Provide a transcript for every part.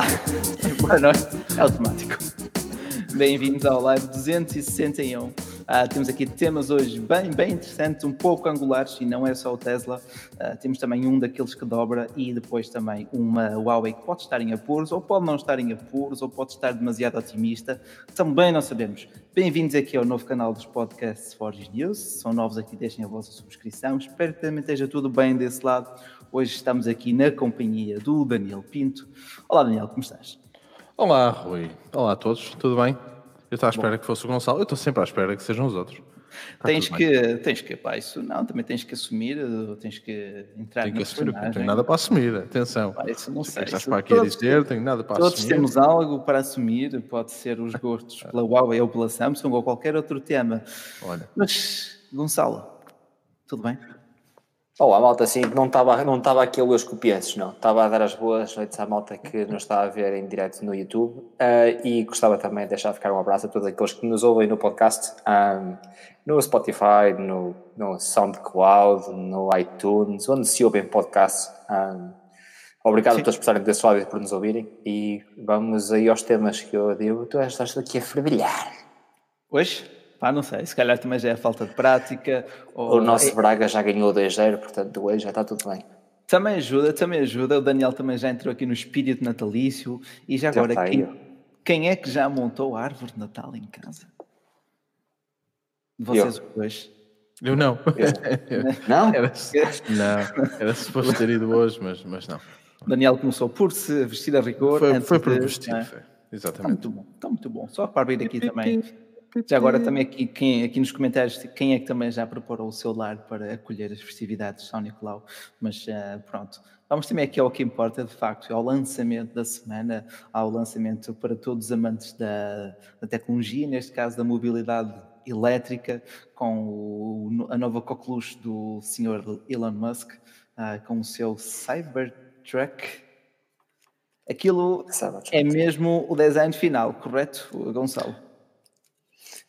Olá! Boa noite. É automático. Bem-vindos ao Live 261. Ah, temos aqui temas hoje bem, bem interessantes, um pouco angulares, e não é só o Tesla. Ah, temos também um daqueles que dobra e depois também uma Huawei que pode estar em apuros, ou pode não estar em apuros, ou pode estar demasiado otimista. Também não sabemos. Bem-vindos aqui ao novo canal dos podcasts Forge News. São novos aqui, deixem a vossa subscrição. Espero que também esteja tudo bem desse lado. Hoje estamos aqui na companhia do Daniel Pinto. Olá, Daniel, como estás? Olá, Rui. Olá a todos, tudo bem? Eu estava à espera Bom. que fosse o Gonçalo, eu estou sempre à espera que sejam os outros. Está tens que, tens que, pá, isso não, também tens que assumir, tens que entrar tenho que assumir, não tenho nada para assumir, atenção. Pá, isso não sei. Estás para aqui todos, a dizer, tenho nada para todos assumir. Todos temos algo para assumir, pode ser os gostos pela Huawei ou pela Samsung ou qualquer outro tema. Olha. Mas, Gonçalo, tudo bem? Olá, malta, sim, não estava não estava aqui a ler os copiantes, não. Estava a dar as boas noites à malta que nos está a ver em direto no YouTube uh, e gostava também de deixar ficar um abraço a todos aqueles que nos ouvem no podcast, um, no Spotify, no, no SoundCloud, no iTunes, onde se ouvem podcasts. Um, obrigado sim. a todos por estarem desse lado e por nos ouvirem e vamos aí aos temas que eu digo. Tu estás aqui a fervilhar. Hoje? Pá, não sei, se calhar também já é falta de prática. Ou... O nosso é... Braga já ganhou 2-0, portanto hoje já está tudo bem. Também ajuda, também ajuda. O Daniel também já entrou aqui no espírito natalício. E já, já agora, quem, quem, é que já montou a árvore de Natal em casa? Vocês eu. dois? Eu não. Eu. não? Era, não, era suposto ter ido hoje, mas, mas não. O Daniel começou por se vestir a rigor. Foi, foi por vestir, é? exatamente. Está muito bom, está muito bom. Só para vir aqui também já agora também aqui, quem, aqui nos comentários, quem é que também já preparou o seu lar para acolher as festividades de São Nicolau? Mas uh, pronto, vamos também aqui ao que importa, de facto, ao lançamento da semana, ao lançamento para todos os amantes da, da tecnologia, neste caso da mobilidade elétrica, com o, a nova coqueluche do senhor Elon Musk, uh, com o seu Cybertruck. Aquilo é mesmo o design final, correto, Gonçalo?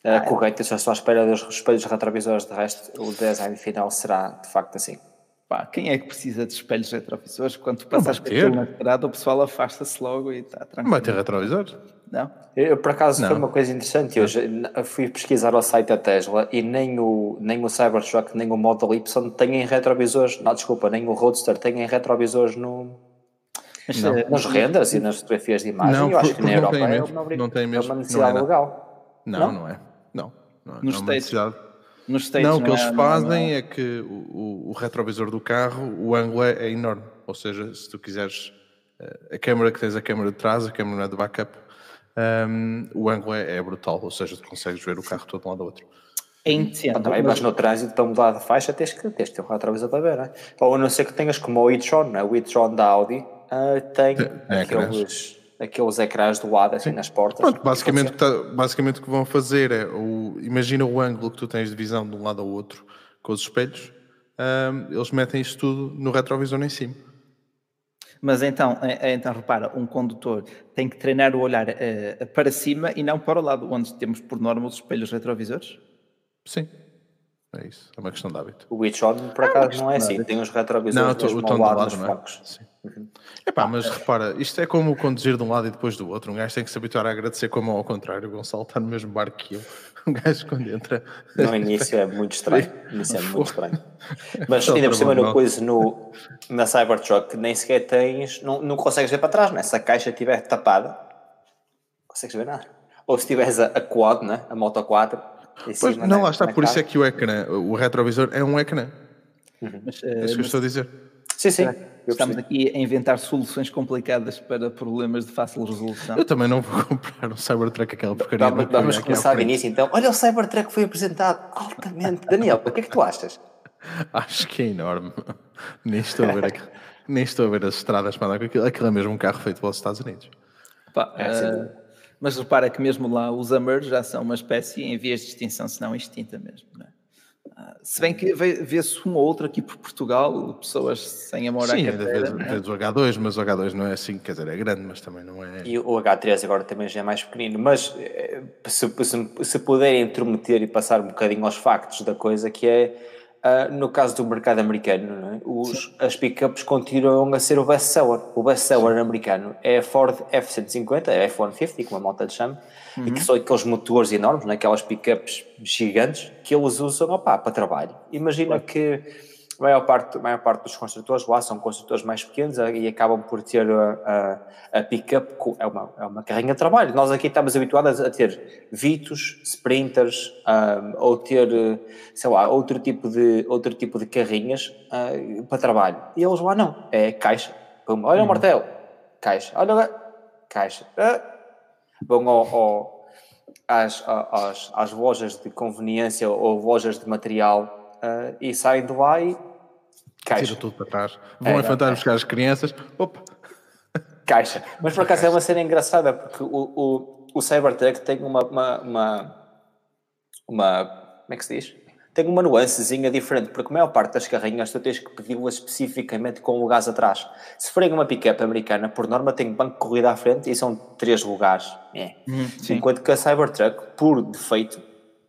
Uh, ah, correto, eu já estou à espera dos espelhos retrovisores, de resto o design final será de facto assim. Pá, quem é que precisa de espelhos retrovisores? Quando tu passas por na estrada, o pessoal afasta-se logo e está tranquilo. Não vai ter retrovisores? Não? Eu, por acaso, não. foi uma coisa interessante. Hoje fui pesquisar o site da Tesla e nem o, nem o Cybertruck, nem o Model Y têm retrovisores. Não, desculpa, nem o Roadster têm retrovisores no, não. nos renders e nas fotografias de imagem. Não, eu acho que na Europa é uma, não tem mesmo. é uma necessidade não é legal. Não, não, não é. Não, não, Nos não States, Nos States não, o que eles é, fazem é, é, que o, o, retrovisor do carro, o ângulo é, é, enorme. Ou seja, se tu quiseres eh, a câmera que tens a câmera de trás, a câmera de backup, um, ehm, o ângulo é, é, brutal. Ou seja, tu consegues ver o carro todo de um lado ao outro. Entendo. Ah, também, mas no trânsito, para mudar de faixa, tens que, tens que ter um retrovisor para ver, não é? Ou a não ser que tenhas como o e-tron, né? o e-tron da Audi uh, tem, tem aqueles aqueles ecrãs do lado, assim, Sim. nas portas. Pronto, basicamente, tá, basicamente o que vão fazer é, o, imagina o ângulo que tu tens de visão de um lado ao outro com os espelhos, um, eles metem isto tudo no retrovisor em cima. Mas então, é, é, então, repara, um condutor tem que treinar o olhar uh, para cima e não para o lado, onde temos por norma os espelhos retrovisores? Sim. É isso, é uma questão de hábito. O Witchon, por acaso, é não é assim, tem os retrovisores não, o tom do lado, não é? Sim. Epá, mas repara, isto é como conduzir de um lado e depois do outro. Um gajo tem que se habituar a agradecer com a mão ao contrário. O Gonçalo está no mesmo barco que eu. Um gajo quando entra. No início é muito estranho. No início é muito estranho. Mas ainda por cima, no coisa, no, na Cybertruck, nem sequer tens. Não, não consegues ver para trás, né? Se a caixa estiver tapada, não consegues ver nada. Ou se tiveres a, a quad, né? a Moto 4. Pois, não, né? lá está, por isso é que o ecrã, o retrovisor é um ecrã. Uhum. Mas, é isso que eu estou a dizer. Sim, sim. Estamos aqui a inventar soluções complicadas para problemas de fácil resolução. Eu também não vou comprar um Cybertruck, aquela porcaria. Vamos, vamos começar do início então. Olha, o Cybertruck foi apresentado altamente. Daniel, o que é que tu achas? Acho que é enorme. Nem estou a ver, aquilo, nem estou a ver as estradas para andar com aquilo. Aquilo é mesmo um carro feito pelos Estados Unidos. Pá, é, uh, mas repara que mesmo lá os Hummers já são uma espécie em vias de extinção, se não extinta mesmo. Não é? Se bem que vê-se uma ou outra aqui por Portugal, pessoas sem amor Sim, à carteira. Sim, é? o H2, mas o H2 não é assim, quer dizer, é grande, mas também não é... E o H3 agora também já é mais pequenino, mas eh, se, se, se puderem intrometer e passar um bocadinho aos factos da coisa, que é Uh, no caso do mercado americano, é? Os, as pickups continuam a ser o best-seller. O best-seller americano é a Ford F-150, a F-150, como a malta lhe chama, uhum. e que são aqueles motores enormes, né? aquelas pickups gigantes, que eles usam opa, para trabalho. Imagina que a maior parte, a maior parte dos construtores lá são construtores mais pequenos e acabam por ter a, a, a pick-up, é uma, é uma carrinha de trabalho. Nós aqui estamos habituados a ter Vitos, Sprinters, um, ou ter, sei lá, outro tipo de, outro tipo de carrinhas uh, para trabalho. E eles lá não, é caixa. Pum, olha o uhum. martelo, caixa. Olha lá, caixa. Uh, vão ao, ao, às, às, às lojas de conveniência ou lojas de material uh, e saem de lá e Caixa. Tira tudo para trás. Vão é, é. buscar as crianças. Opa. Caixa. Mas por acaso é uma cena engraçada, porque o, o, o Cybertruck tem uma, uma, uma, uma. Como é que se diz? Tem uma nuancezinha diferente, porque a maior parte das carrinhas tu tens que pedi-las especificamente com o gás atrás. Se forem uma pick-up americana, por norma tem banco de corrida à frente e são três lugares. É. Hum, Enquanto que a Cybertruck, por defeito,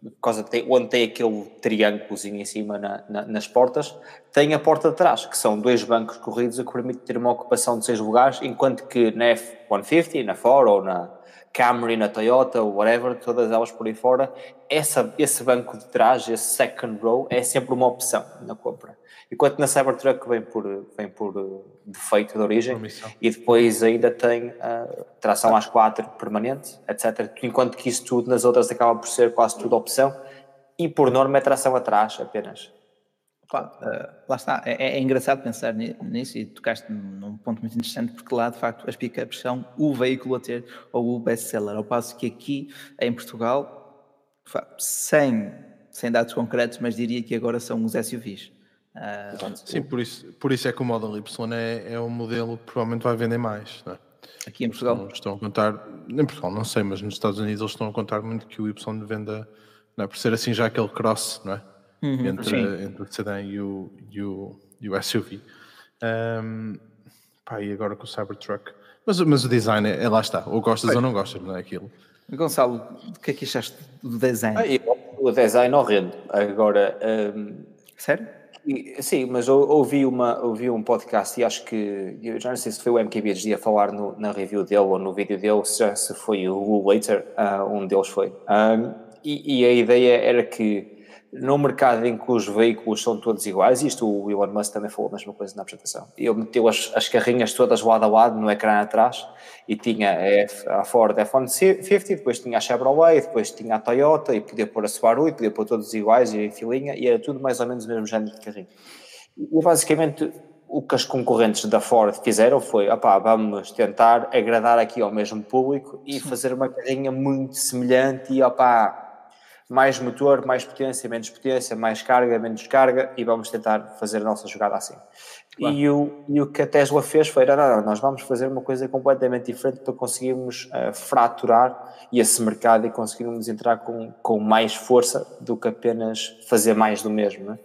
por causa de, onde tem aquele triângulozinho em cima na, na, nas portas, tem a porta de trás, que são dois bancos corridos que permitem ter uma ocupação de seis lugares, enquanto que na F-150, na Ford ou na Camry, na Toyota, ou whatever, todas elas por aí fora, essa, esse banco de trás, esse second row, é sempre uma opção na compra. Enquanto na Cybertruck vem por, vem por eh, defeito de origem e depois ainda tem uh, tração às quatro permanente, etc. Enquanto que isso tudo nas outras acaba por ser quase tudo opção e por norma é tração atrás apenas. Claro, uh, lá está, é, é, engraçado pensar nisso e tocaste num ponto muito interessante porque lá de facto as pickups são o veículo a ter ou o best-seller, ao passo que aqui em Portugal, sem, sem dados concretos, mas diria que agora são os SUVs. Uh, Sim, por isso, por isso é que o Model Y é, é um modelo que provavelmente vai vender mais. Não é? Aqui em Portugal? Estão, estão, a contar, em Portugal não sei, mas nos Estados Unidos eles estão a contar muito que o Y venda, não é? por ser assim já aquele cross, não é? Uhum, entre, entre, o sedã e o, e o, e o SUV. Um, pá, e agora com o Cybertruck. Mas, mas o design é, é lá está, ou gostas ou não gostas, não é aquilo. Gonçalo, o que é que achaste do design? Ah, o design horrendo. Agora. Um... Sério? Sim, mas eu ouvi, uma, ouvi um podcast e acho que, já não sei se foi o MKBHD a falar no, na review dele ou no vídeo dele, se, se foi o Will Waiter, uh, um deles foi. Um, e, e, a ideia era que no mercado em que os veículos são todos iguais, isto o Elon Musk também falou a mesma coisa na apresentação, ele meteu as, as carrinhas todas lado a lado no ecrã atrás e tinha a, a Ford F-150, depois tinha a Chevrolet, depois tinha a Toyota e podia pôr a Subaru e podia pôr todos iguais e em filinha e era tudo mais ou menos o mesmo género de carrinho. E basicamente o que as concorrentes da Ford fizeram foi, opá, vamos tentar agradar aqui ao mesmo público e fazer uma carrinha muito semelhante e opá, mais motor, mais potência, menos potência, mais carga, menos carga e vamos tentar fazer a nossa jogada assim. Claro. E, o, e o que a Tesla fez foi, não, não, nós vamos fazer uma coisa completamente diferente para conseguirmos uh, fraturar esse mercado e conseguirmos entrar com, com mais força do que apenas fazer mais do mesmo. Né?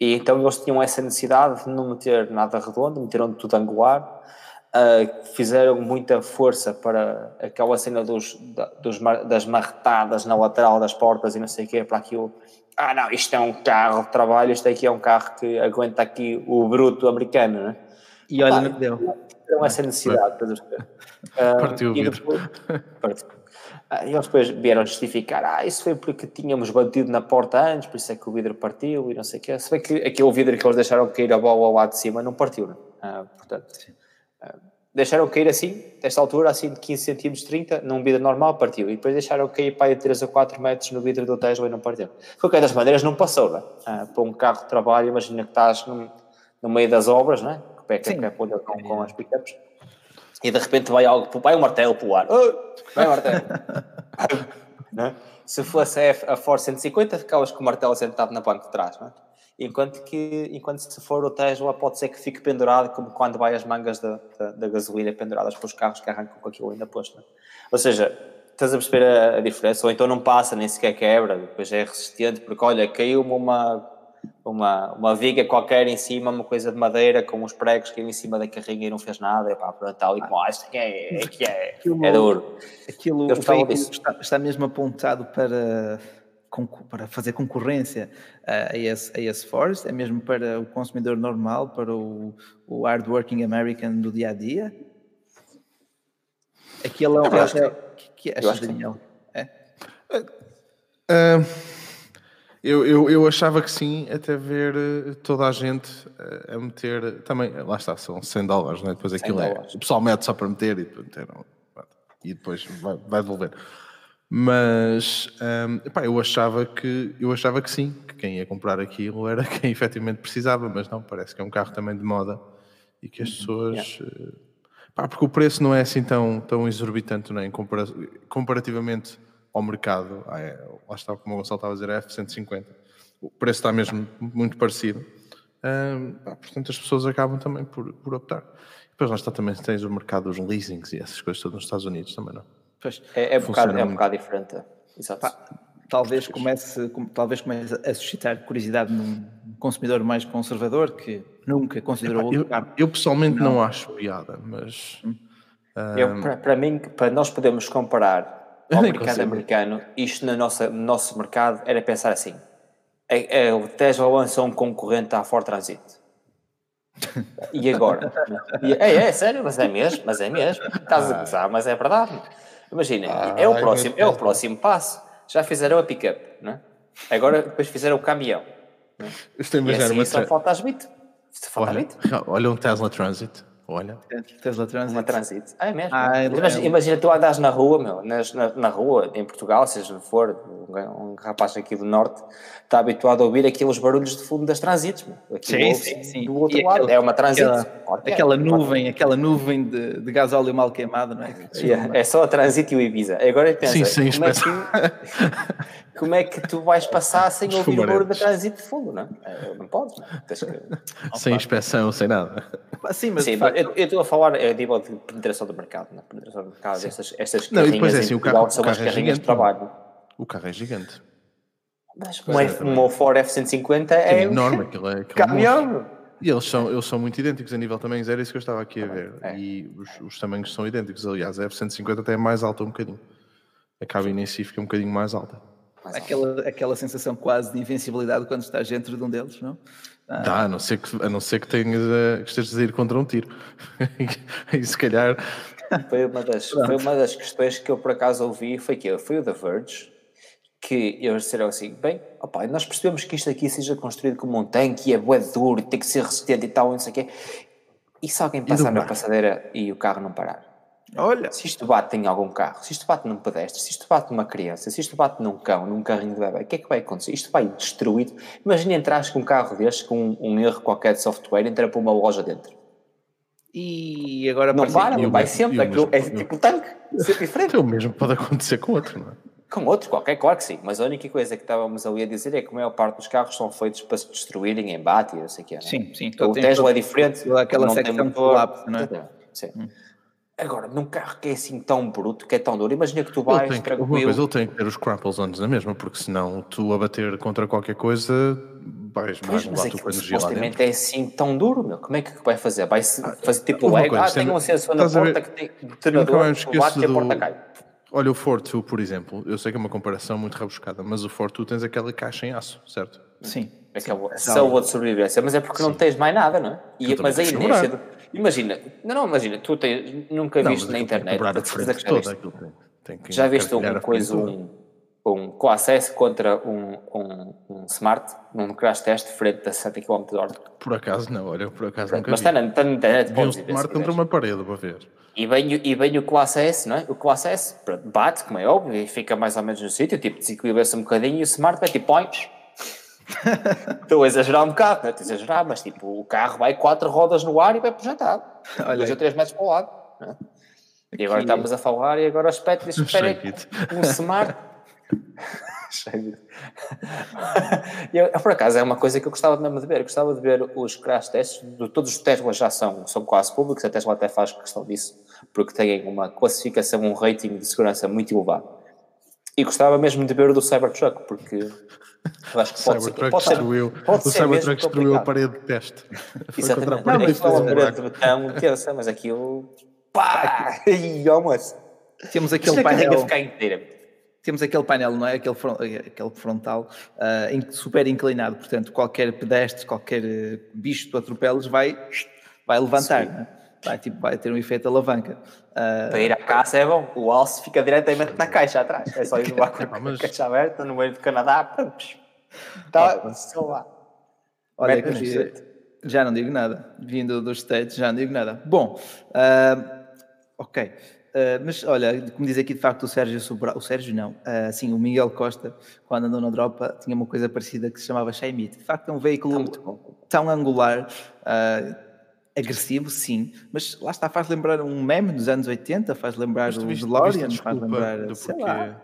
E então eles tinham essa necessidade de não meter nada redondo, meteram tudo angular, uh, fizeram muita força para aquela cena dos, dos, das marretadas na lateral das portas e não sei o quê, para aquilo. Ah, não, isto é um carro de trabalho, isto aqui é um carro que aguenta aqui o bruto americano, né? E olha que deu. Tiveram essa necessidade, estás a ver? Partiu o vidro. Ah, e eles depois vieram justificar, ah, isso foi porque tínhamos batido na porta antes, por isso é que o vidro partiu e não sei o quê. Se bem que aquele vidro que eles deixaram cair a bola lá de cima não partiu, né? Ah, portanto, Sim deixaram cair assim, desta altura, assim de 15 cm, 30, num vidro normal, partiu. E depois deixaram cair para de 3 a 4 metros no vidro do Tesla e não partiu. De qualquer das maneiras, não passou, né? Ah, para um carro de trabalho, imagina que estás no, no meio das obras, né? Que pé, que pé, com, com as pickups. E de repente vai algo, vai um martelo para o ar. Oh, vai um martelo. né? Se fosse a, a Ford 150, ficavas com o martelo sentado na banca de trás, né? Enquanto que enquanto se for o Tesla pode ser que fique pendurado como quando vai as mangas da, da, da gasolina penduradas para os carros que arrancam com aquilo ainda posto. Né? Ou seja, estás a perceber a, a, diferença? Ou então não passa, nem sequer quebra, depois é resistente, porque olha, caiu-me uma, uma, uma viga qualquer em cima, uma coisa de madeira com uns pregos que em cima da carrinha e não fez nada, e pá, pronto, tal e como, ah, isto é, é, é, aquilo, é duro. Aquilo, o veículo está, está mesmo apontado para para fazer concorrência a esse, a esse Force? É mesmo para o consumidor normal, para o, o hardworking American do dia a dia? Aquilo é o que, que achas, Daniel? É? Uh, eu, eu, eu achava que sim, até ver eh, toda a gente a meter. Também, lá está, são 100 dólares, né? depois aquilo é. O pessoal mete só para meter e, e depois vai, vai devolver. Mas um, epá, eu, achava que, eu achava que sim, que quem ia comprar aquilo era quem efetivamente precisava, mas não, parece que é um carro também de moda e que as uhum. pessoas. Yeah. Pá, porque o preço não é assim tão, tão exorbitante, é? Compara comparativamente ao mercado. Ah, é, lá está, como o Gonçalo estava a dizer, é F-150. O preço está mesmo muito parecido. Um, pá, portanto, as pessoas acabam também por, por optar. Depois lá está também tens o mercado dos leasings e essas coisas todas nos Estados Unidos também, não? Pois, é, é, um bocado, é um bocado diferente. Exato. Pá, talvez comece, talvez comece a suscitar curiosidade num consumidor mais conservador que nunca considerou eu, eu, pessoalmente não. não. acho piada, mas. Hum. Um... Para, mim, para nós podermos comparar ao mercado americano, isto no nosso, no nosso mercado era pensar assim: é, é, o Tesla lançou um concorrente à Ford Transit. E agora? é, é, sério, mas é mesmo, mas é mesmo. Estás a pensar, mas é verdade. Imagina, ah, é, o próximo, é o próximo passo. Já fizeram a pick-up, né? agora depois fizeram o caminhão. Né? Estou a imaginar assim, uma só falta as bit. Falta olha, bit. olha um Tesla Transit. Olha. Tesla Transit. Uma Transit. Ah, é mesmo. Ah, é imagina, imagina, tu andas na rua, meu, nas, na, na, rua, em Portugal, seja for, um, um, rapaz aqui do Norte está habituado a ouvir aqueles barulhos de fundo das transits, meu. sim, sim, sim. Do outro e lado, aquela, é uma transit. Aquela, aquela nuvem, aquela nuvem de, de gasóleo mal queimado, não é? Yeah, é só a transit e o Ibiza. Agora pensa, sim, sim, como, é que, como é que tu vais passar sem ouvir o barulho da transit de fundo, não é? Não podes, não é? Que... Sem inspeção, sem nada. Sim, mas sim, facto... eu, eu estou a falar a nível de penetração do mercado, não é? Penetração do mercado, estas, estas não, e depois é assim, o carro, são o carro as é gigante, de trabalho. O carro é gigante. Mas uma, Ford F-150 é, é enorme, aquilo é, caminhão. E eles são, eles são muito idênticos a nível também, era isso que eu estava aqui a ver. É. E os, os tamanhos são idênticos. Aliás, a F-150 até é mais alta um bocadinho. A cabine em si fica um bocadinho mais alta. Aquela, aquela sensação quase de invencibilidade quando estás dentro de um deles, não? Ah. Dá, a não ser que, a não ser que, tenhas a, que estejas a ir contra um tiro. e se calhar. Foi uma, das, foi uma das questões que eu por acaso ouvi, foi que foi o The Verge, que eles disseram assim, bem, opa, nós percebemos que isto aqui seja construído como um tanque e é bué duro e tem que ser resistente e tal, não sei o quê. E se alguém passar na passadeira e o carro não parar? Olha. Se isto bate em algum carro, se isto bate num pedestre, se isto bate numa criança, se isto bate num cão, num carrinho de bebê, o que é que vai acontecer? Isto vai destruído. Imagina entrar com um carro deste, com um, um, erro qualquer de software, entrar para uma loja dentro. E agora não para, não vai sempre. Aquilo, é tipo tanque, sempre diferente. É o mesmo pode acontecer com outro, não é? Com outro, qualquer, claro que sim. Mas a única coisa que estávamos ali a dizer é que a maior parte dos carros são feitos para se destruírem em bate e não sei o que é. Sim, sim. O Tesla é diferente. Aquela secção de colapso, não é? Sim. Hum. Agora, num carro que é assim tão bruto, que é tão duro, imagina que tu vais ele tem, Uma coisa, ele tem que ter os cramples antes na mesma, porque senão tu a bater contra qualquer coisa vais mais tua energia lá dentro. é assim tão duro, meu. Como é que vai fazer? Vai fazer tipo o ego? Ah, tem um sensor na porta que tem detonador, bate e a porta cai. Olha, o Ford 2, por exemplo, eu sei que é uma comparação muito rebuscada, mas o Ford 2 tens aquela caixa em aço, certo? Sim. Aquela salva de sobrevivência, mas é porque Sim. não tens mais nada, não é? E, mas a inércia... Imagina, não, não, imagina, tu tens, nunca não, viste na internet... Comprar a diferença toda, tem, tem que já viste um coisa, um, um co-acesso contra um, um, um, Smart num crash test frente a 60 km h Por acaso não, olha, por acaso nunca Mas está na, está na internet, Vi um Smart contra uma parede para ver. E vem, e vem o classe S, não é? O classe S bate, como é óbvio, e fica mais ou menos no sítio, tipo, desequilibra-se um bocadinho e o Smart vai tipo. Estou a exagerar um bocado, não é? Estou a exagerar, mas tipo, o carro vai quatro rodas no ar e vai projetado. Olha. Dois ou três metros para o lado. É? E agora estamos a falar e agora o aspecto diz, espera um Smart... eu, por acaso é uma coisa que eu gostava mesmo de ver. Eu gostava de ver os crash tests. De, todos os Teslas já são, são quase públicos. A Tesla até faz questão disso, porque têm uma classificação, um rating de segurança muito elevado. E gostava mesmo de ver o do Cybertruck, porque eu acho que pode ser, pode destruiu, pode o ser Cybertruck destruiu a parede de teste. Exatamente. Não, mas foi uma parede de botão tensa, mas aquilo. Pá! E almoço. Temos aquele painel. ficar inteira. temos aquele painel, não é? Aquele, aquele frontal uh, super inclinado, portanto, qualquer pedestre, qualquer uh, bicho que tu atropeles vai, vai levantar, né? Vai, tipo, vai ter um efeito alavanca. Uh, Para ir à caça é bom, o alce fica diretamente na caixa atrás, é só ir lá com a mas... caixa aberta no meio do Canadá, está só lá. Olha, que, já não digo nada, vindo dos States, já não digo nada. Bom, uh, ok. Uh, mas olha, como diz aqui de facto o Sérgio Sobral, o Sérgio não, uh, sim, o Miguel Costa, quando andou na Dropa, tinha uma coisa parecida que se chamava Shaimit. De facto, é um veículo tão angular, uh, agressivo, sim, mas lá está, faz lembrar um meme dos anos 80, faz lembrar o DeLorean, faz lembrar. Do porquê,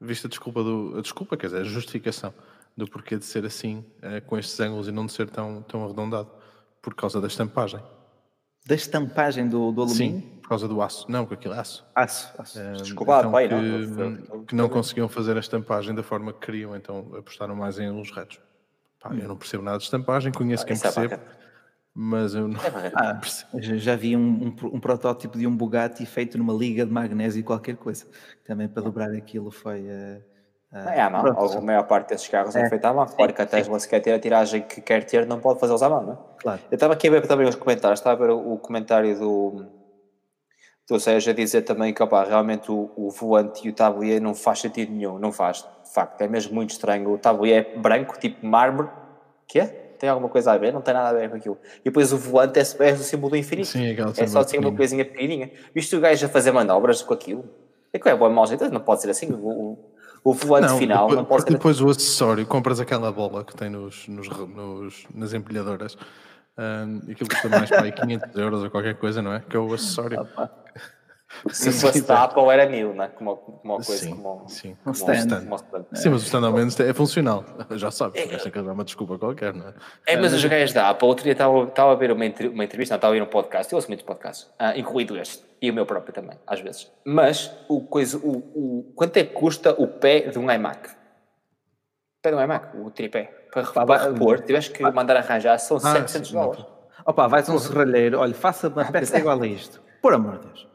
viste a desculpa, do, a desculpa, quer dizer, a justificação do porquê de ser assim, com estes ângulos e não de ser tão, tão arredondado, por causa da estampagem. Da estampagem do, do alumínio? Sim, por causa do aço. Não, com aquilo é aço. Aço, aço. Um, Desculpa, então, pai, que, não, que não conseguiam fazer a estampagem da forma que queriam, então apostaram mais em luz retos. Pá, hum. Eu não percebo nada de estampagem, conheço ah, quem é percebe, mas eu não é ah, Já vi um, um, um, protótipo de um Bugatti feito numa liga de magnésio qualquer coisa. Também para dobrar aquilo foi... Uh, Uh, é à mão, a maior parte desses carros é, é feita à mão. Claro que a Tesla, se quer ter a tiragem que quer ter, não pode fazê-los à mão, não é? Claro. Eu estava aqui a ver também os comentários, estava a ver o, comentário do, do Sérgio a dizer também que opa, realmente o, o volante e o tablier não faz sentido nenhum, não faz, de facto, é mesmo muito estranho. O tablier é branco, tipo mármore, que é? Tem alguma coisa a ver? Não tem nada a ver com aquilo. E depois o volante é, é o símbolo do infinito. Sim, é só assim uma coisinha pequenininha. Viste o gajo a fazer manobras com aquilo? É que é bom, mal jeito, não pode ser assim. O, o volante não, final depois, não pode ser. Depois o acessório, compras aquela bola que tem nos, nos, nos nas empilhadoras. Um, aquilo custa mais para aí 500 euros ou qualquer coisa, não é? Que é o acessório. Se fosse da Apple era mil, né? Como, como uma coisa sim, como, sim. Como stand. stand. Como stand. Sim, mas o stand ao menos é funcional. Já sabes, é, esta é uma desculpa qualquer, não é? É, mas os gajos da Apple, outro dia estava, estava a ver uma, uma entrevista, não, estava a ver um podcast, eu ouço muitos podcasts, uh, incluído este, e o meu próprio também, às vezes. Mas, o coisa, o, o, quanto é que custa o pé de um iMac? O pé de um iMac, o tripé. Para, para, para repor, tiveste que mandar arranjar, são ah, 700 sim, dólares. Opa, vais a um serralheiro, olha, faça uma peça igual a isto. Por amor de Deus.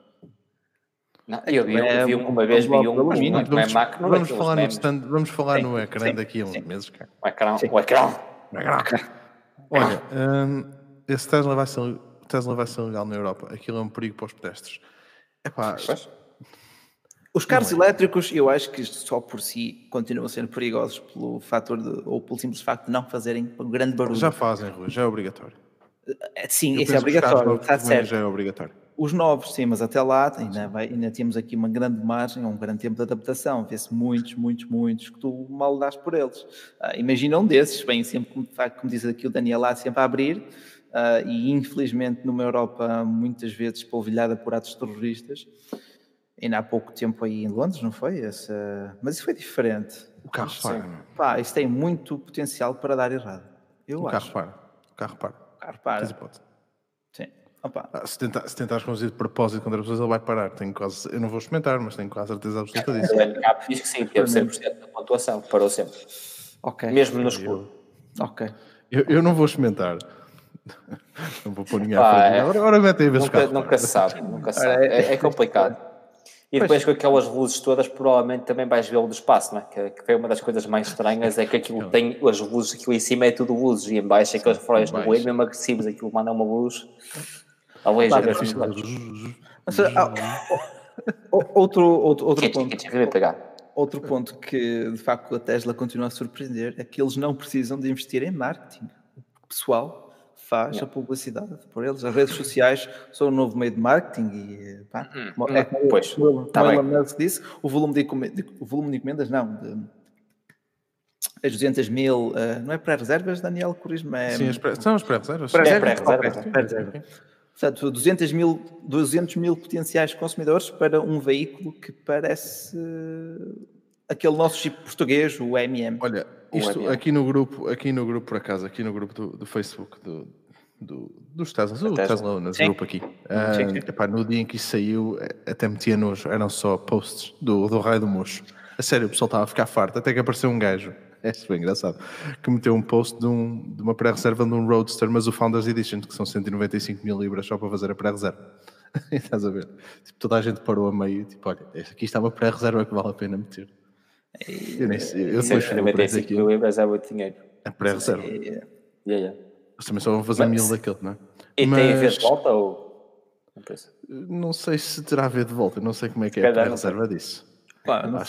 Não, eu vi, é, vi uma vez vi um, vamos, Mac, não vamos, falar no stand, vamos falar sim, no ecrã sim, daqui a uns sim. meses. Cara. O ecrã, o ecrã. O ecrã. Olha, um, esse Tesla vai, ser, Tesla vai ser legal na Europa. Aquilo é um perigo para os pedestres. Epá, os carros é. elétricos, eu acho que só por si continuam a ser perigosos pelo fator de, ou pelo simples facto de não fazerem um grande barulho. Já fazem, Rui, já é obrigatório. Sim, eu isso é obrigatório, está certo. Já é obrigatório. Os novos, sim, mas até lá ainda, vai, ainda temos aqui uma grande margem, um grande tempo de adaptação. Vê-se muitos, muitos, muitos que tu mal dás por eles. Uh, imagina um desses, bem, sempre, como, como diz aqui o Daniel lá, sempre a abrir, uh, e infelizmente numa Europa muitas vezes polvilhada por atos terroristas. Ainda há pouco tempo aí em Londres, não foi? Essa... Mas isso foi diferente. O carro para. Pá, isso tem muito potencial para dar errado. Eu o acho. carro para. O carro para. O carro para. Ah, se, tentar, se tentares conduzir de propósito contra pessoas, ele vai parar. Tenho quase, eu não vou experimentar, mas tenho quase certeza absoluta disso. O NCAP diz que sim, teve 100% da pontuação, parou sempre. Ok. Mesmo no escuro. Ok. Eu, eu não vou experimentar. Não vou pôr ninguém à frente. É, agora, agora metem a ver nunca, nunca se sabe, nunca se sabe. É, é complicado. E depois com aquelas luzes todas, provavelmente também vais vê-lo do espaço, não é? Que, que foi uma das coisas mais estranhas, é que aquilo tem as luzes, aquilo em cima é tudo luzes, e em baixo é aquelas flores no meio, mesmo agressivos, aquilo manda uma luz Outro, outro, outro ponto. Outro ponto que de facto a Tesla continua a surpreender é que eles não precisam de investir em marketing. O pessoal faz yeah. a publicidade por eles. As redes sociais são o novo meio de marketing e pá, hum, é como, pois, como, tá como disse, o volume de, o volume de encomendas não, de, as 200 mil, uh, não é pré-reservas, Daniel Corismo? É, Sim, as pré, são as pré-reservas. Pré-reservas, pré pré Portanto, 200 mil, 200 mil potenciais consumidores para um veículo que parece aquele nosso chip português, o MM. Olha, isto aqui no grupo, aqui no grupo por acaso, aqui no grupo do, do Facebook do, do, dos Teslas, o Tesla Owners grupo aqui. Uh, epá, no dia em que isso saiu, até metia nojo, eram só posts do, do raio do mocho. A sério, o pessoal estava a ficar farto, até que apareceu um gajo é bem engraçado, que meteu um post de, um, de uma pré-reserva de um Roadster, mas o Founders Edition, que são 195 mil libras só para fazer a pré-reserva. Estás a ver? Tipo, toda a gente parou a meio, tipo, olha, aqui está uma pré-reserva que vale a pena meter. Eu, nem sei, eu depois fui 95 mil libras é muito dinheiro. É pré-reserva. Yeah, yeah. Eles também só vão fazer Mas- mil daquele, não é? E Mas- tem a ver de volta ou. Não sei se terá a ver de volta, não sei como é que é a pré-reserva disso. Pá, não-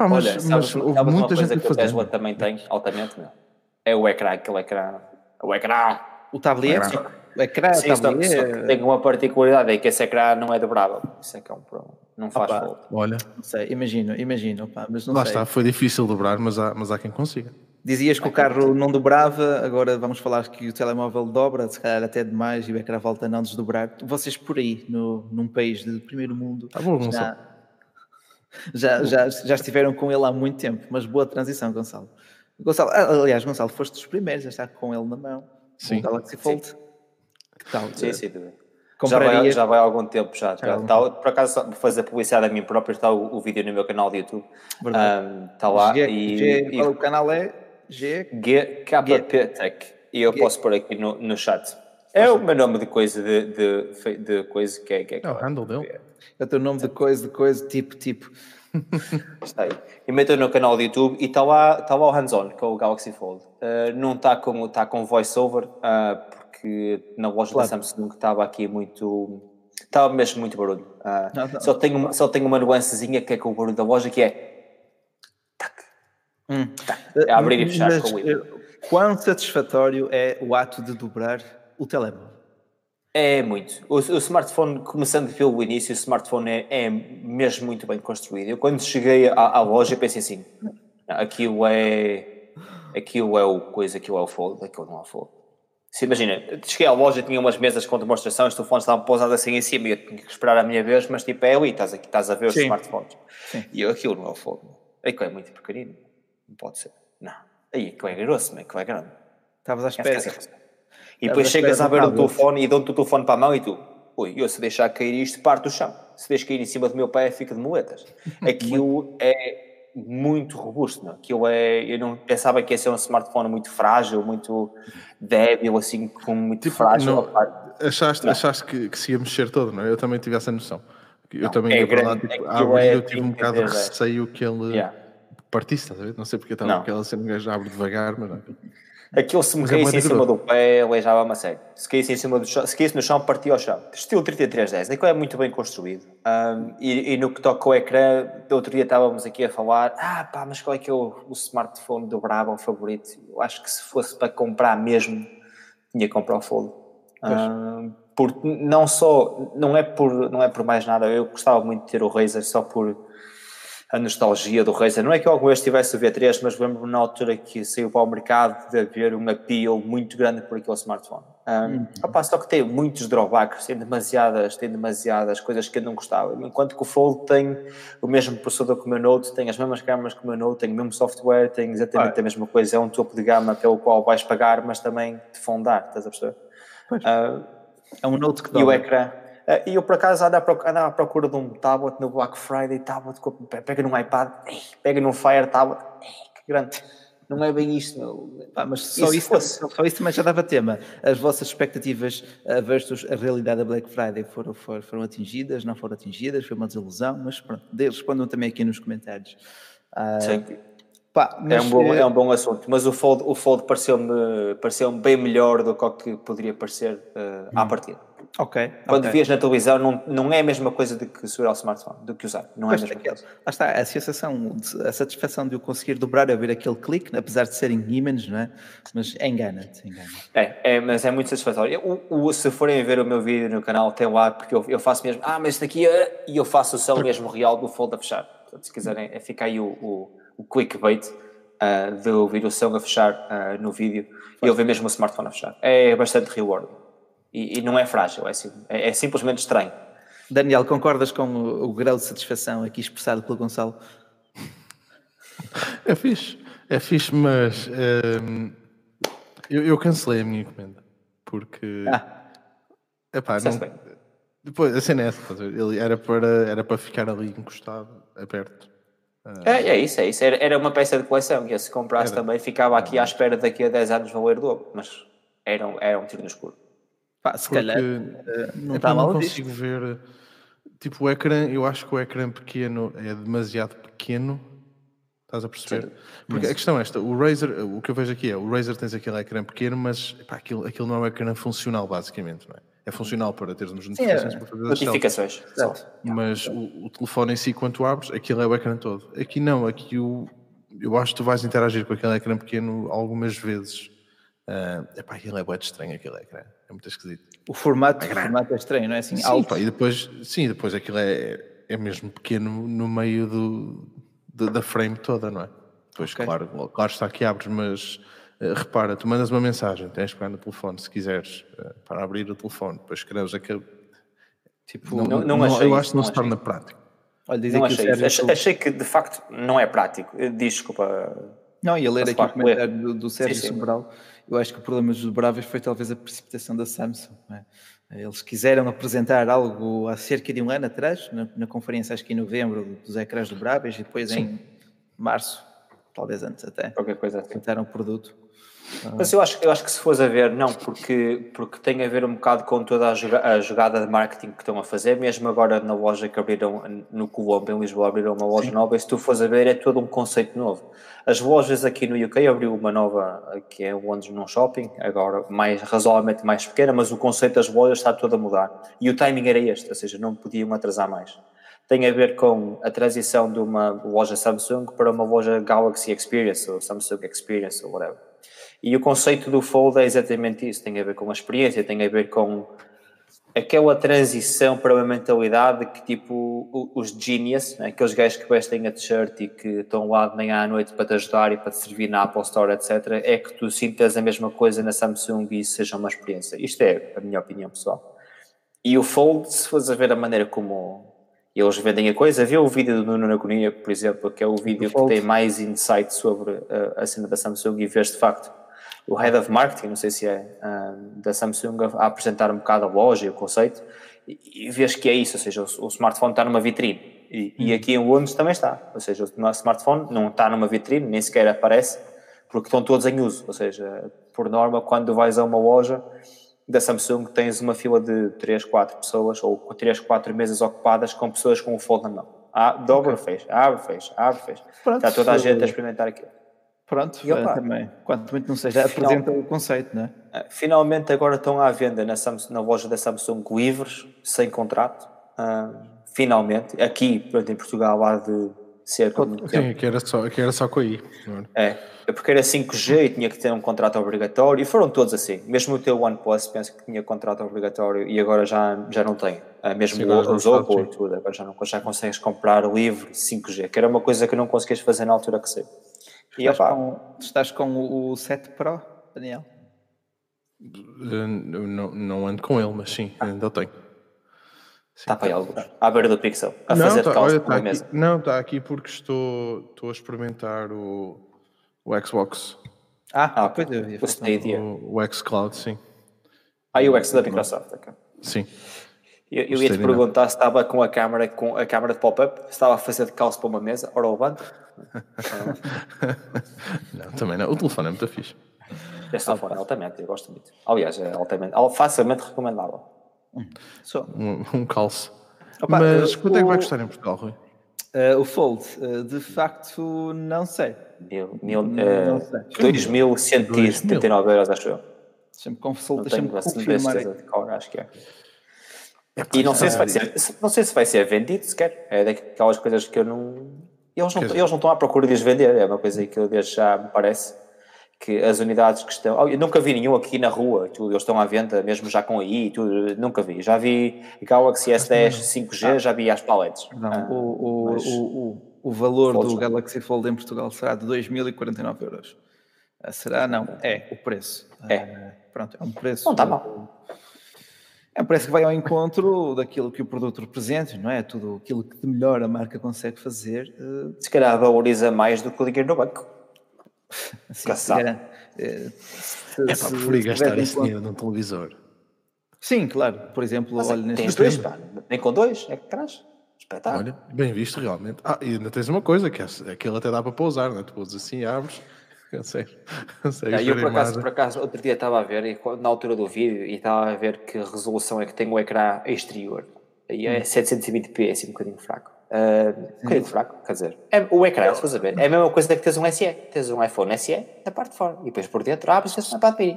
Pá, mas, Olha, mas sabes, houve sabes muita uma coisa gente que o. Tesla também tem, altamente, meu? É o ecrã, aquele ecrã. O ecrã. O tablier, Ecrã. o ecrã, Sim, só, só tem uma particularidade, é que esse ecrã não é dobrável. Isso é que é um problema. Não faz Opa. volta. Olha, não sei, imagino, imagino, pá, mas não lá sei. está, foi difícil dobrar, mas há, mas há quem consiga. Dizias que o carro não dobrava, agora vamos falar que o telemóvel dobra, se calhar até demais, e o ecrã volta a não desdobrar. Vocês por aí, no, num país de primeiro mundo, Tá bom, já, já, já, já estiveram com ele há muito tempo, mas boa transição, Gonçalo. Gonçalo, ah, aliás, Gonçalo, foste dos primeiros a estar com ele na mão, Sim. o Galaxy Fold. Que tal? Sim, sim, tudo bem. Já vai, já vai há algum tempo já. Já há algum Tá- por acaso, só vou fazer publicidade a mim próprio, está o, o vídeo no meu canal de YouTube. Verdade. Ahm, Está lá. G, e, G, e qual é o canal é? G, GKP Tech. E eu G. posso pôr aqui no, no chat. É o meu nome de coisa, de, de, de coisa que é. Que é, É o handle dele. É o teu nome de coisa, de coisa, tipo, tipo. Está aí. E metam no canal do YouTube e está lá, está lá o hands-on com o Galaxy Fold. Uh, não está com, está com voice-over, uh, porque na loja Claro. da Samsung estava aqui muito. Estava mesmo muito barulho. Uh, Não, não. Só, tem uma, só tem uma nuancezinha que é com o barulho da loja que é. Tac, Hum. tac. É abrir e fechar Mas, com o Quão satisfatório é o ato de dobrar o telemóvel? É muito. O, o smartphone, começando pelo início, o smartphone é, é mesmo muito bem construído. Eu quando cheguei à, à loja pensei assim, "Não, aquilo é aquilo é o coisa, aquilo é o fold, aquilo não é o fold. Se imagina, cheguei à loja, tinha umas mesas com demonstração, os telefones estavam pousados assim em cima e eu tinha que esperar a minha vez, mas tipo, é ali, estás, aqui, estás a ver os Sim. smartphones. Sim. E eu, aquilo não é o fold. Aquilo é muito pequenino. Não pode ser. Não. Aí, aquilo é grosso, mas aquilo é grande. Estavas à espera. E depois chegas a ver o telefone e dão-te o telefone para a mão e tu, ui, eu se deixar cair isto, parte do chão. Se deixar cair em cima do meu pé, fica de moletas. Aquilo é muito robusto, não? Aquilo é. Eu não pensava que ia ser um smartphone muito frágil, muito débil, assim, com muito Tipo, frágil. não- Achaste, achaste que, que se ia mexer todo, não é? Eu também tive essa noção. Eu também é ia para lá, grande, tipo, a abrir, é eu tive um bocado de 33, é. receio que ele Yeah. partisse, estás a ver? Não sei porque estava Não. aquela cena, um gajo abre devagar, mas não. Aquilo se me é caísse bué em cima do pé, aleijava-me a sério. Se caísse em cima do chão, se caísse no chão, partia ao chão. Estilo 3310, aquilo é muito bem construído. Ahm, e, e no que toca ao ecrã, do outro dia estávamos aqui a falar, ah pá, mas qual é que é o, o smartphone dobrável favorito? Eu acho que se fosse para comprar mesmo, tinha que comprar o Fold. Ahm, porque não só, não é, por, não é por mais nada, eu gostava muito de ter o Razer só por a nostalgia do Razer. Não é que eu alguma vez tivesse o V3, mas lembro-me na altura que saiu para o mercado de haver um appeal muito grande por aquele smartphone. Um, opá, só que tem muitos drawbacks, tem demasiadas, tem demasiadas coisas que eu não gostava. Enquanto que o Fold tem o mesmo processador que o meu Note, tem as mesmas câmaras que o meu Note, tem o mesmo software, tem exatamente a mesma coisa. É um topo de gama pelo qual vais pagar, mas também te fondar, estás a perceber? Ah, É um note que e o ecrã. Eh, E eu, por acaso, ando à procura de um tablet no Black Friday. Tablet, pega num iPad, pega num Fire Tablet, que grande. Não é bem isto, meu. Pá, mas só se isso, fosse? só isso também já dava tema. As vossas expectativas uh, versus a realidade da Black Friday foram, foram, foram atingidas, não foram atingidas, foi uma desilusão, mas pronto, respondam também aqui nos comentários. Ah, Sim, pá, é, um bom, eh, é um bom assunto. Mas o Fold, o Fold pareceu-me pareceu bem melhor do que o que poderia parecer eh, à partida. Ok. Quando ok. vias na televisão, não, não é a mesma coisa do que segurar o smartphone, do que usar. Não é a Pois, mesma coisa. lá está, a sensação, de- a satisfação de o conseguir dobrar a ver aquele clique, apesar de serem ímãs, não é? Mas engana-te, engana É, é, mas é muito satisfatório. O, o- se forem ver o meu vídeo no canal, tem lá, porque eu, eu faço mesmo, ah, mas isto aqui é, e eu faço o som mesmo real do fold a fechar. Portanto, se quiserem, é, fica aí o, o, o clickbait ah, de ouvir o som a fechar ah, no vídeo e ouvir mesmo o smartphone a fechar. É bastante reward. E, e não é frágil, é, sim- é, é simplesmente estranho. Daniel, concordas com o, o grau de satisfação aqui expressado pelo Gonçalo? É fixe, é fixe, mas ehm, eu, eu cancelei a minha encomenda porque Ah, epá, não, bem. depois a cena é essa, ele era para, era para ficar ali encostado, aberto. É, é isso, é isso. Era, era uma peça de coleção que se comprasse Era. também ficava aqui à espera daqui a 10 anos valer dobro, mas era, um- era um tiro no escuro. Pá, se Porque calhar eh, não epá, está mal não visto. consigo ver. tipo, o ecrã, eu acho que o ecrã pequeno é demasiado pequeno. Estás a perceber? Sim. Porque mas... a questão é esta: o Razer, o que eu vejo aqui é o Razer tens aquele ecrã pequeno, mas pá, aquilo, aquilo não é um ecrã funcional, basicamente, não é? É funcional para teres umas notificações Sim, é. para fazer notificações. Mas o, o, telefone em si, quando tu abres, aquilo é o ecrã todo. Aqui não, aqui o, eu acho que tu vais interagir com aquele ecrã pequeno algumas vezes. Uh, epá, aquilo é muito estranho, aquele ecrã. É muito esquisito. O formato, é, o formato é estranho, não é assim? Sim, alto. Pá, e depois, sim, depois aquilo é, é mesmo pequeno no meio do, do da frame toda, não é? Depois, okay. claro, claro está que abres, mas uh, repara, tu mandas uma mensagem, tens que pegar no telefone se quiseres, uh, para abrir o telefone, depois escreves aquele. Tipo, não, não, não achei eu acho que não, se torna prático. Olha, não achei, achei, achei, que de facto não é prático. Diz, desculpa. Não, ia ler aqui o comentário do, do Sérgio sim, sim. Sobral eu acho que o problema dos dobráveis foi talvez a precipitação da Samsung. É? Eles quiseram apresentar algo há cerca de um ano atrás, na, na conferência, acho que em novembro, dos ecrãs dobráveis, e depois Sim. em março, talvez antes até, qualquer coisa assim. apresentaram o produto. Mas eu acho, eu acho que se fores a ver, não, porque, porque tem a ver um bocado com toda a, jogada, a jogada de marketing que estão a fazer, mesmo agora na loja que abriram no Colombo, em Lisboa, abriram uma loja Sim. nova, e se tu fores a ver, é todo um conceito novo. As lojas aqui no UK abriu uma nova, que é o Londres num shopping, agora mais, razoavelmente mais pequena, mas o conceito das lojas está todo a mudar. E o timing era este, ou seja, não podiam atrasar mais. Tem a ver com a transição de uma loja Samsung para uma loja Galaxy Experience, ou Samsung Experience, ou whatever e o conceito do fold é exatamente isso, tem a ver com a experiência, tem a ver com aquela transição para uma mentalidade que tipo os genius, né? aqueles gajos que vestem a t-shirt e que estão lá de manhã à noite para te ajudar e para te servir na Apple Store, etc., é que tu sintas a mesma coisa na Samsung e isso seja uma experiência. Isto é a minha opinião pessoal. E o Fold, se fores a ver a maneira como eles vendem a coisa, vê o vídeo do Nuno Nagonia, por exemplo, que é o vídeo que tem mais insight sobre a, a cena da Samsung e vês de facto o head of marketing, não sei se é, um, da Samsung, a apresentar um bocado a loja e o conceito, e, e vês que é isso, ou seja, o, o smartphone está numa vitrine. E, e, hum. aqui em Londres também está, ou seja, o smartphone não está numa vitrine, nem sequer aparece, porque estão todos em uso, ou seja, por norma, quando vais a uma loja da Samsung, tens uma fila de 3, 4 pessoas, ou 3, 4 mesas ocupadas com pessoas com o fold na mão. Ah, dobra, okay. fecha, abre, fecha, abre. Pronto, está toda a gente a experimentar aquilo. Pronto, e, opa, também. Quanto muito não seja, apresenta o conceito, não é? Ah, finalmente agora estão à venda na, Samsung, na loja da Samsung livres, sem contrato. Uh, finalmente, aqui em Portugal há de ser Sim, que era só, que era só com aí. É, é, porque era 5G e tinha que ter um contrato obrigatório, e foram todos assim. Mesmo o teu OnePlus, penso que tinha contrato obrigatório e agora já, já não tem. Uh, mesmo sim, os Oppo e tudo, agora já, não, já consegues comprar livre 5G, que era uma coisa que não conseguias fazer na altura que sei. E estás, com, estás com o 7 Pro, Daniel? Uh, não, não ando com ele, mas sim, ah. ainda tenho. Está para aí alguns. À beira do Pixel. A não, fazer tá, olha, tá aqui, mesa. Não, está aqui porque estou, estou a experimentar o, o Xbox. Ah, ah pois eu vi. O Stadia. O, o xCloud, sim. Ah, e o X da Microsoft. Okay. Sim. Eu, eu ia te perguntar se estava com a câmera, com a câmera de pop-up, se estava a fazer de calço para uma mesa, ora o banco. não, também não. O telefone é muito fixe. Este telefone é altamente, eu gosto muito. Aliás, é altamente, facilmente recomendável. Um, um calço. Opa, Mas quanto o, é que vai custar em Portugal, Rui? Uh, o Fold, uh, de facto, não sei. Mil, mil, uh, 2.179 euros, acho eu. Deixa-me confirmar. Deixa confirmar. De cor, acho que é. É e não sei, se vai ser, não sei se vai ser vendido sequer. É daquelas coisas que eu não. Eles não, eles não estão à procura de as vender. É uma coisa que eu desde já me parece que as unidades que estão. Eu nunca vi nenhum aqui na rua, tudo, eles estão à venda, mesmo já com aí, tudo, nunca vi. Já vi Galaxy S10 5G, já vi as paletes. Não, ah, o, o, mas... o, o, valor do Galaxy Fold em Portugal será de 2.049 euros. Ah, será? Não, é o preço. É. Ah, pronto, é um preço. Não está mal é preço que vai ao encontro daquilo que o produto representa, não é? Tudo aquilo que de melhor a marca consegue fazer. Uh... Se calhar valoriza mais do que o dinheiro no banco. Sim, se calhar, uh, se, é para preferir gastar esse dinheiro num televisor. Sim, claro. Por exemplo, Mas, olha, tens dois, pá. Nem com dois, é que traz. Espetáculo. Olha, bem visto realmente. Ah, e ainda tens uma coisa, que é, aquilo até dá para pousar, não é? Tu pousas assim, abres Consegue, consegue eu, por acaso, por acaso, outro dia estava a ver, na altura do vídeo, e estava a ver que resolução é que tem o ecrã exterior. E é 720p, é assim um bocadinho fraco. Uh, um bocadinho fraco, quer dizer, é, o ecrã, se a ver, é a mesma coisa que tens um SE, tens um iPhone SE na parte de fora, e depois por dentro abres e tens uma de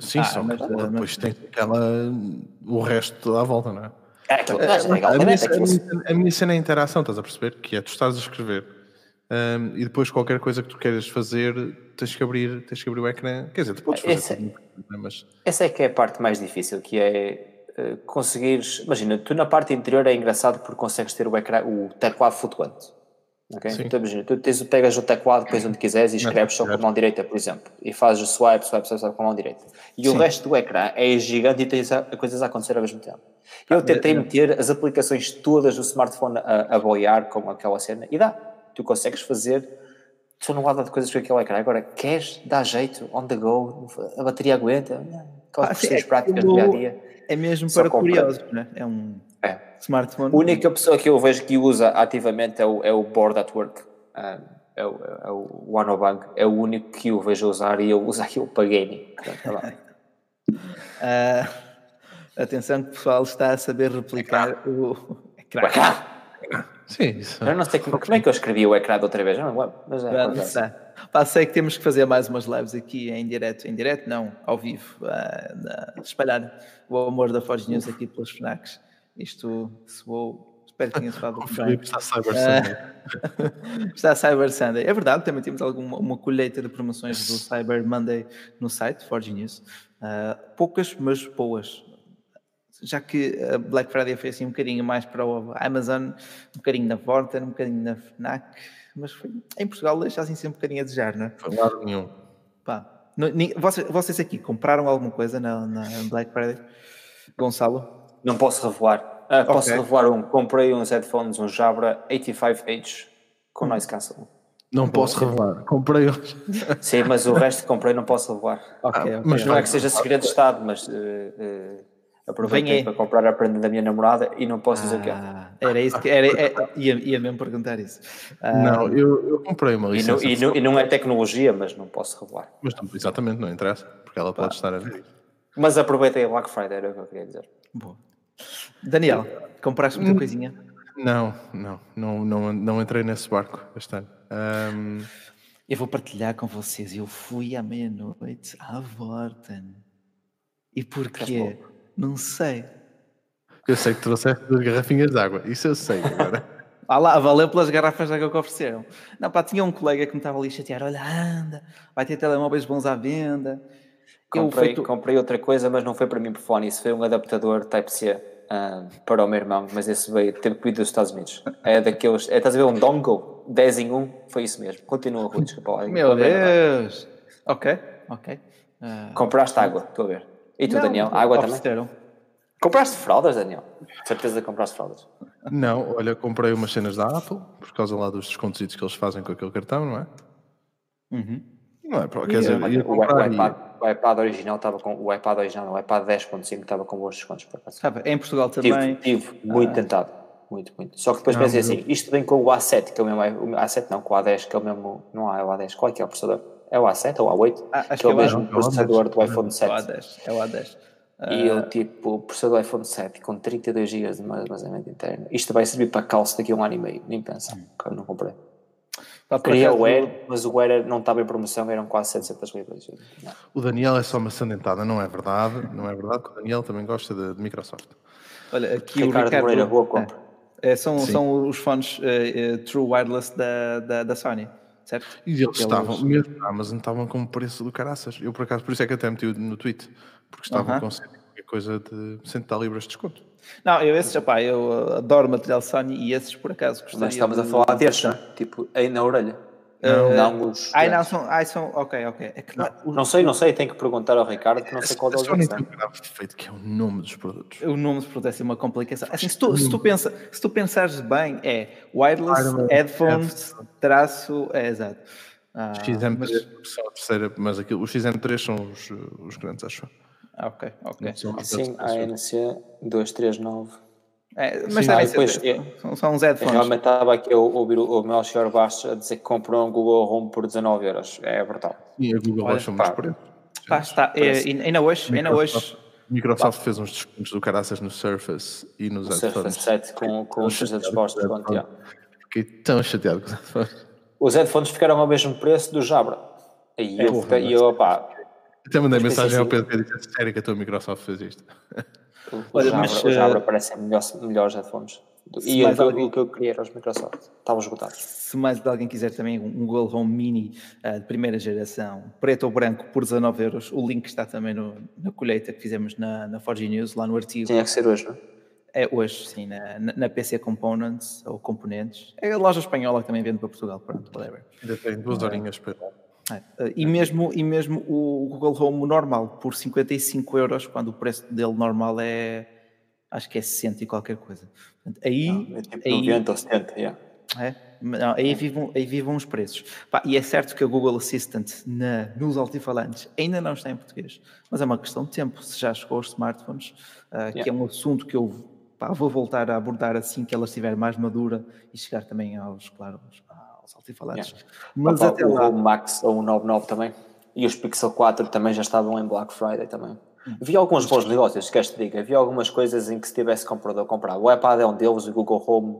Sim, ah, só mas, que mas, depois tem aquela, o resto à volta, não é? É, aquilo, é, é legal, a, minha, a, minha, a minha cena é a interação, estás a perceber? Que é tu estás a escrever um, e depois qualquer coisa que tu queiras fazer tens que abrir, tens que abrir o ecrã. Quer dizer, tu podes fazer essa, tudo, é? mas... essa é que é a parte mais difícil, que é uh, conseguires. Imagina, tu na parte interior é engraçado porque consegues ter o ecrã, o teclado flutuante. Okay? Então, imagina, tu tens, pegas o teclado depois onde quiseres e escreves só com a mão direita, por exemplo, e fazes o swipe, swipe, swipe, swipe com a mão direita. E Sim. o resto do ecrã é gigante e tens a, coisas a acontecer ao mesmo tempo. Eu ah, tentei meter as aplicações todas do smartphone a, a boiar com aquela cena e dá. Tu consegues fazer tonelada de coisas com aquele ecrã. Agora, queres, dá jeito, on the go, a bateria aguenta, aquelas ah, questões é, práticas do dia a dia. É mesmo para curiosos, né? é um é. smartphone. A única pessoa que eu vejo que usa ativamente é o, é o Board at Work. Um, é o, é o OneObank, é o único que eu vejo usar e eu uso para gaming. Portanto, uh, atenção que o pessoal está a saber replicar o ecrã. Sim, isso. Eu não sei como, como é que eu escrevi o ecrã outra vez, não lembro. Mas é. Pá, sei que temos que fazer mais umas lives aqui em direto, em direto não, ao vivo, uh, espalhar o amor da Forge News aqui pelos FNACs. Isto, se vou, espero que tenha falado o Filipe está Cyber Sunday. Uh, está Cyber Sunday. É verdade, também temos alguma uma colheita de promoções do Cyber Monday no site, Forge News. Uh, poucas, mas boas já que a Black Friday foi assim um bocadinho mais para o Amazon, um bocadinho na Vorten, um bocadinho na FNAC, mas foi, em Portugal deixa assim sempre um bocadinho a desejar, não é? Foi lado nenhum. Pá, no, vocês, vocês, aqui compraram alguma coisa na, na, Black Friday? Gonçalo? Não posso revelar. Ah, posso okay. revelar um. Comprei uns headphones, um Jabra 85H com hum. noise cancel. Não posso revelar. Comprei hoje. Sim, mas o resto comprei não posso revelar. Okay, okay. Mas não é que seja segredo de Estado, mas uh, uh, Aproveitei para comprar a prenda da minha namorada e não posso dizer o que é. Ah, era isso que era, é, ia, ia mesmo perguntar isso. Ah, não, eu, eu comprei uma licença. E não, e, não, e não, é tecnologia, mas não posso revelar. Mas exatamente, não interessa, porque ela pode ah. estar a ver. Mas aproveitei a Black Friday, era o que eu queria dizer. Boa. Daniel, compraste muita hum, coisinha? Não, não, não, não, não entrei nesse barco este ano. Um... Eu vou partilhar com vocês. Eu fui à meia-noite à Vorten. E porquê? Não sei. Eu sei que trouxeste duas garrafinhas de água, isso eu sei agora. ah lá, valeu pelas garrafas de água que ofereceram. Não, pá, tinha um colega que me estava ali a chatear: olha, anda, vai ter telemóveis bons à venda. Comprei, feito... comprei outra coisa, mas não foi para mim por fone, isso foi um adaptador Type-C uh, para o meu irmão, mas esse veio, teve que vir dos Estados Unidos. É daqueles, é, estás a ver um dongle 10 em 1, foi isso mesmo. Continua, Rui, desculpa lá. Meu Deus! Ok, ok. Uh... Compraste água, estou a ver. E tu, não, Daniel? Água também? Compraste fraldas, Daniel? De certeza que compraste fraldas. Não, olha, comprei umas cenas da Apple, por causa lá dos descontos que eles fazem com aquele cartão, não é? Uhum. Não é, quer dizer, o, o, iPad, o iPad original estava com o iPad original, o iPad 10.5 estava com bons descontos por acaso. Sabe, em Portugal também. Tive, tive muito ah. tentado, muito, muito. Só que depois pensei assim, isto vem com o A7, que é o mesmo, o A7 não, com o A10, que é o mesmo, não há, é o A10, qual é que é o processador? É o A7 ou o A8? Ah, que é o mesmo processador do iPhone 7. É o A10, é o A10. E eu, tipo, processador iPhone 7 com 32 GB de armazenamento interno. Isto vai servir para calço daqui a um ano e meio, nem pensa. Hum. Eu não comprei. Pá, Queria o Air, mas o Air não estava em promoção, eram quase 700 libras. O Daniel é só uma sandentada, não é verdade? Não é verdade que o Daniel também gosta de, de Microsoft. Olha, aqui Ricardo o Ricardo Moreira, boa compra. É, é, são, são os fones uh, uh, True Wireless da, da, da Sony certo? E eles estavam, mesmo na Amazon, estavam com o preço do caraças. Eu, por acaso, por isso é que até meti no tweet porque estavam uh -huh. com qualquer coisa de 60 libras de desconto. Não, eu esses, opá, eu adoro material Sony e esses por acaso gostaria Mas estamos de... a falar destes, né? tipo, aí na orelha. Não, uh, não os. Ai, não, são, ai, são. Ok, ok. É que, não, não, sei, não sei, tenho que perguntar ao Ricardo que não sei qual deles é. Só feito que é o nome dos produtos. O nome dos produtos é uma complicação. Assim, se, tu, se, tu pensa, se tu pensares bem, é wireless, headphones, traço. É, exato. Ah, XM3 mas... são a terceira, mas aquilo, os XM3 são os, os grandes, acho. Ah, ok, ok. Sim, ANC 239. É, mas Sim, depois, são, são uns headphones. Realmente estava aqui a ouvir o, o Melchior Bastos a dizer que comprou um Google Home por 19 euros. É brutal. E a Google baixa muito preço. Pá, está, é, ainda hoje, ainda hoje Microsoft fez uns descontos do caraças no Surface e nos o headphones. Surface 7 com, com os 300 postos de desconto. yeah. Fiquei tão chateado com os headphones. Os headphones ficaram ao mesmo preço do Jabra. E eu, porra, fiquei- e eu opá, Até mandei mensagem ao pensei Pedro e disse: sério que a tua Microsoft fez isto? O, Jabra, mas, o Jabra eh, parecem melhores, melhores headphones. E o que, eu- alguém- o que eu queria era os Microsoft. Estavam esgotados. Se mais de alguém quiser também um Google Home Mini ah, de primeira geração, preto ou branco, por 19 euros, o link está também no- na colheita que fizemos na, na Forge News, lá no artigo. Tinha que ser hoje, não é? É hoje, sim, na, na- na PC Components ou Componentes. É a loja espanhola que também vende para Portugal, pronto, whatever. Ainda tem duas horinhas para. É, eh, E mesmo, e mesmo o Google Home normal, por 55 euros, quando o preço dele normal é, acho que é 60 e qualquer coisa. Aí, É tipo aí, 90 ou 70, yeah. é, não, aí, vivam, aí vivam os preços. Pá, e é certo que a Google Assistant na, nos altifalantes ainda não está em português, mas é uma questão de tempo. Se já chegou aos smartphones, ah, que é um assunto que eu pá, vou voltar a abordar assim que ela estiver mais madura e chegar também aos, claro, aos, aos altifalantes. Mas Opa, até o lá, Max ou o 99 também. E os Pixel 4 também já estavam em Black Friday também. Vi alguns bons negócios, queres te diga? Vi algumas coisas em que se tivesse comprador comprar. O iPad é um deles, o Google Home,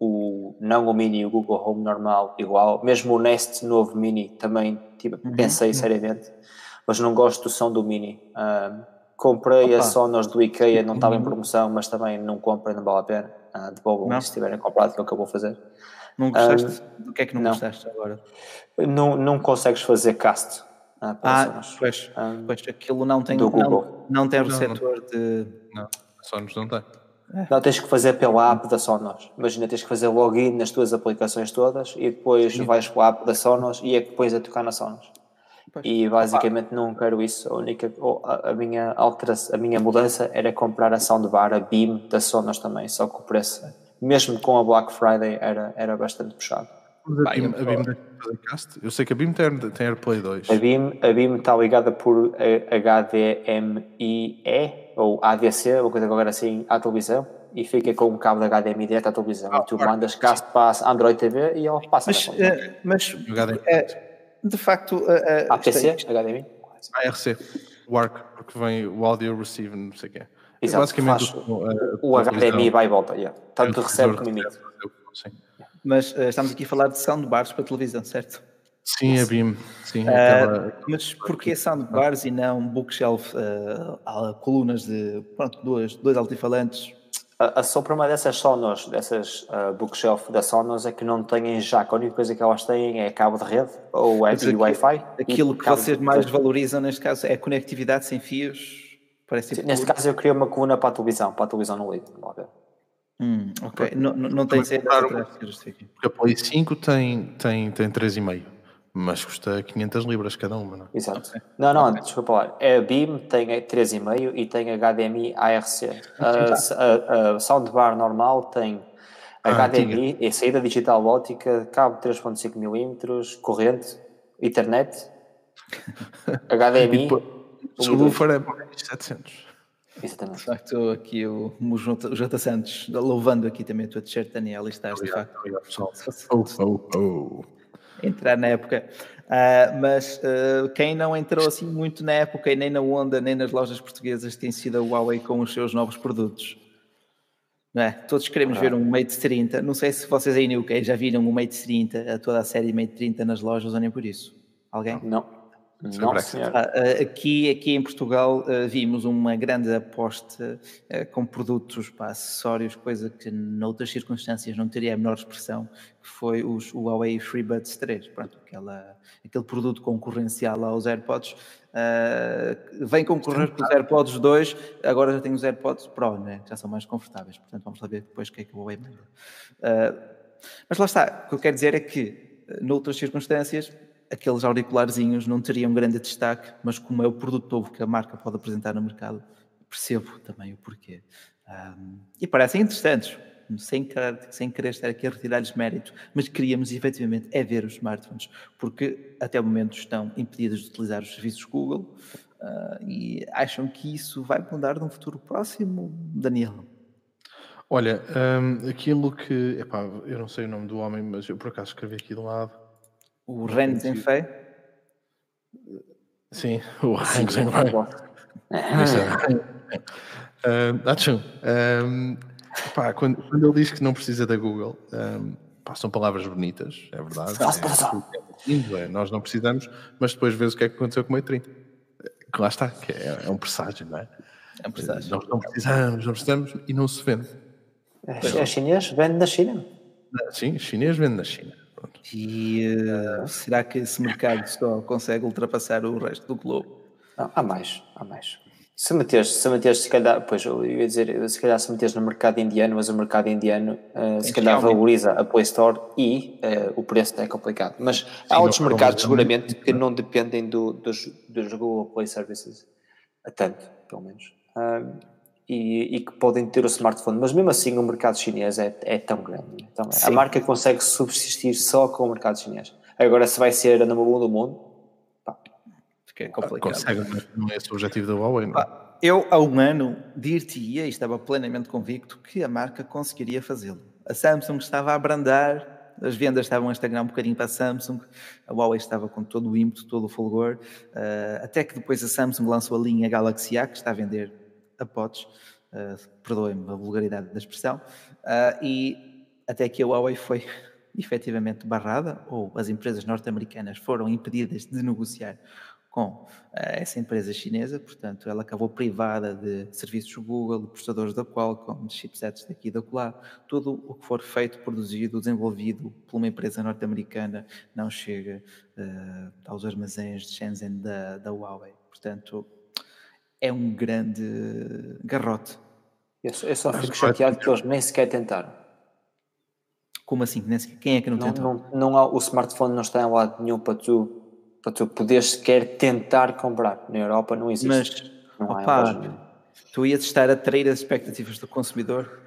o não o Mini, o Google Home normal, igual. Mesmo o Nest novo Mini também tipo, Uhum. pensei seriamente, mas não gosto do som do Mini. Ah, comprei a Opa. Sonos do IKEA, não estava em promoção, mas também não comprei, não vale a pena. Ah, devolvam Não. se tiverem comprado, que é o que eu vou fazer. Não gostaste? Do que é que não, não. gostaste agora? Não, não consegues fazer cast ah, para Ah, Sonos. pois, Ah, pois aquilo não tem, não, Google. não tem Não, receptor de. Não, só nos não tem. Não, tens que fazer pela app da Sonos. Imagina, tens que fazer login nas tuas aplicações todas e depois vais para a app da Sonos e é que depois a tocar na Sonos. Pois. E basicamente não quero isso. A, única, a, a minha alteração, a minha mudança era comprar a soundbar, a Beam da Sonos também, só que o preço, mesmo com a Black Friday, era, era bastante puxado. Mas a BIM, eu- a BIM cast? Eu sei que a BIM tem, tem AirPlay 2. A Beam, a Beam está ligada por eh, HDMI ou ADC, uma coisa qualquer assim, à televisão e fica com um cabo de HDMI direto à televisão. e tu mandas cast para a Android TV e ela passa Mas, eh, mas eh, de facto. eh, eh, APC, isto HDMI. ARC, o ARC, porque vem o audio receive, não sei o quê. É Exato, basicamente faz o, a- O HDMI vai e volta, yeah. tanto o recebe como emite. Mas eh, estamos aqui a falar de soundbars para televisão, certo? Sim, a BIM, sim, Eh, aquela, mas porquê soundbars e não bookshelf, eh, ah, colunas de pronto, dois, dois altifalantes? A, a só para uma dessas Sonos, dessas ah, bookshelf da Sonos é que não têm jack. A única coisa que elas têm é cabo de rede ou é e Wi-Fi. Aquilo que vocês mais valorizam neste caso é a conectividade sem fios. Parece tipo Neste caso eu queria uma coluna para a televisão, para a televisão no lido. vamos ver. Hum, ok, não, não, não tem justifique. porque a Play 5 tem, tem, tem 3,5, mas custa 500 libras cada uma, não é? Exato. Não, não, desculpa lá. A Beam tem 3,5 e tem HDMI ARC. A, a, a Soundbar normal tem Ah, HDMI, é saída digital ótica, cabo 3.5 mm, corrente, Ethernet, HDMI. O subwoofer é mais 700. Exatamente. De facto, aqui o, o, Jota, Santos, louvando aqui também a tua t-shirt, Daniel, e estás de facto Oh, oh, oh. entrar na época. Ah, mas ah, quem não entrou assim muito na época e nem na onda, nem nas lojas portuguesas, tem sido a Huawei com os seus novos produtos. Não é? Todos queremos ver um Mate 30. Não sei se vocês aí no UK já viram o Mate 30, a toda a série Mate 30 nas lojas ou nem por isso. Alguém? Não. Não, senhor. Ah, Aqui, aqui em Portugal ah, vimos uma grande aposta ah, com produtos, pá, acessórios, coisa que noutras circunstâncias não teria a menor expressão, que foi os, o Huawei FreeBuds 3, pronto, aquela, aquele produto concorrencial aos AirPods, vem concorrer com os AirPods 2, agora já tem os AirPods Pro, né, já são mais confortáveis, portanto vamos lá ver depois o que é que o Huawei manda. Ah, mas lá está, o que eu quero dizer é que, noutras circunstâncias, aqueles auricularzinhos não teriam grande destaque, mas como é o produto novo que a marca pode apresentar no mercado, percebo também o porquê. Ahm, e parecem interessantes, sem querer, sem querer estar aqui a retirar-lhes mérito, mas queríamos efetivamente é ver os smartphones, porque até o momento estão impedidos de utilizar os serviços Google ah, e acham que isso vai mudar num futuro próximo, Daniel? Olha, hum, aquilo que. Epá, eu não sei o nome do homem, mas eu por acaso escrevi aqui do lado. O Ren Zhengfei? Sim, o Hang Seng Wang. Acham, pá, quando, quando ele diz que não precisa da Google, um, pá, são palavras bonitas, é verdade. É, é, nós não precisamos, mas depois vês o que é que aconteceu com o E30. Que lá está, que é, é um presságio, não é? É um presságio. Nós não precisamos, não precisamos e não se vende. É, é chinês, vende na China. Sim, chinês vende na China. E uh, será que esse mercado só consegue ultrapassar o resto do globo? Não, há mais, há mais. Se meteres, se meteres, se calhar, pois eu ia dizer, se calhar se meteres no mercado indiano, mas o mercado indiano uh, se calhar valoriza a Play Store e uh, o preço é complicado. Mas Sim, há outros mercados seguramente que não dependem do, dos, dos Google Play Services, a tanto, pelo menos. Uh, e, e, que podem ter o smartphone, mas mesmo assim o mercado chinês é, é tão grande. Então, a marca consegue subsistir só com o mercado chinês. Agora, se vai ser a número 1 um do mundo, pá, fica complicado. Consegue, mas não é esse o objetivo da Huawei, não é? Eu, há um ano, dir-te-ia e estava plenamente convicto que a marca conseguiria fazê-lo. A Samsung estava a abrandar, as vendas estavam a estagnar um bocadinho para a Samsung, a Huawei estava com todo o ímpeto, todo o fulgor, uh, até que depois a Samsung lançou a linha Galaxy A, que está a vender a potes, uh, perdoem-me a vulgaridade da expressão, uh, e até que a Huawei foi efetivamente barrada, ou as empresas norte-americanas foram impedidas de negociar com eh, essa empresa chinesa, portanto, ela acabou privada de serviços Google, prestadores da Qualcomm, de chipsets daqui e da colar. Tudo o que for feito, produzido, desenvolvido por uma empresa norte-americana não chega uh, aos armazéns de Shenzhen da, da Huawei. Portanto, é um grande garrote. Eu só, eu só fico chateado que eles nem sequer tentaram. Como assim? Quem é que não, não tentou? Não, não há, o smartphone não está em lado nenhum para tu para tu poderes sequer tentar comprar. Na Europa não existe. Mas, não opa, tu ias estar a atrair as expectativas do consumidor?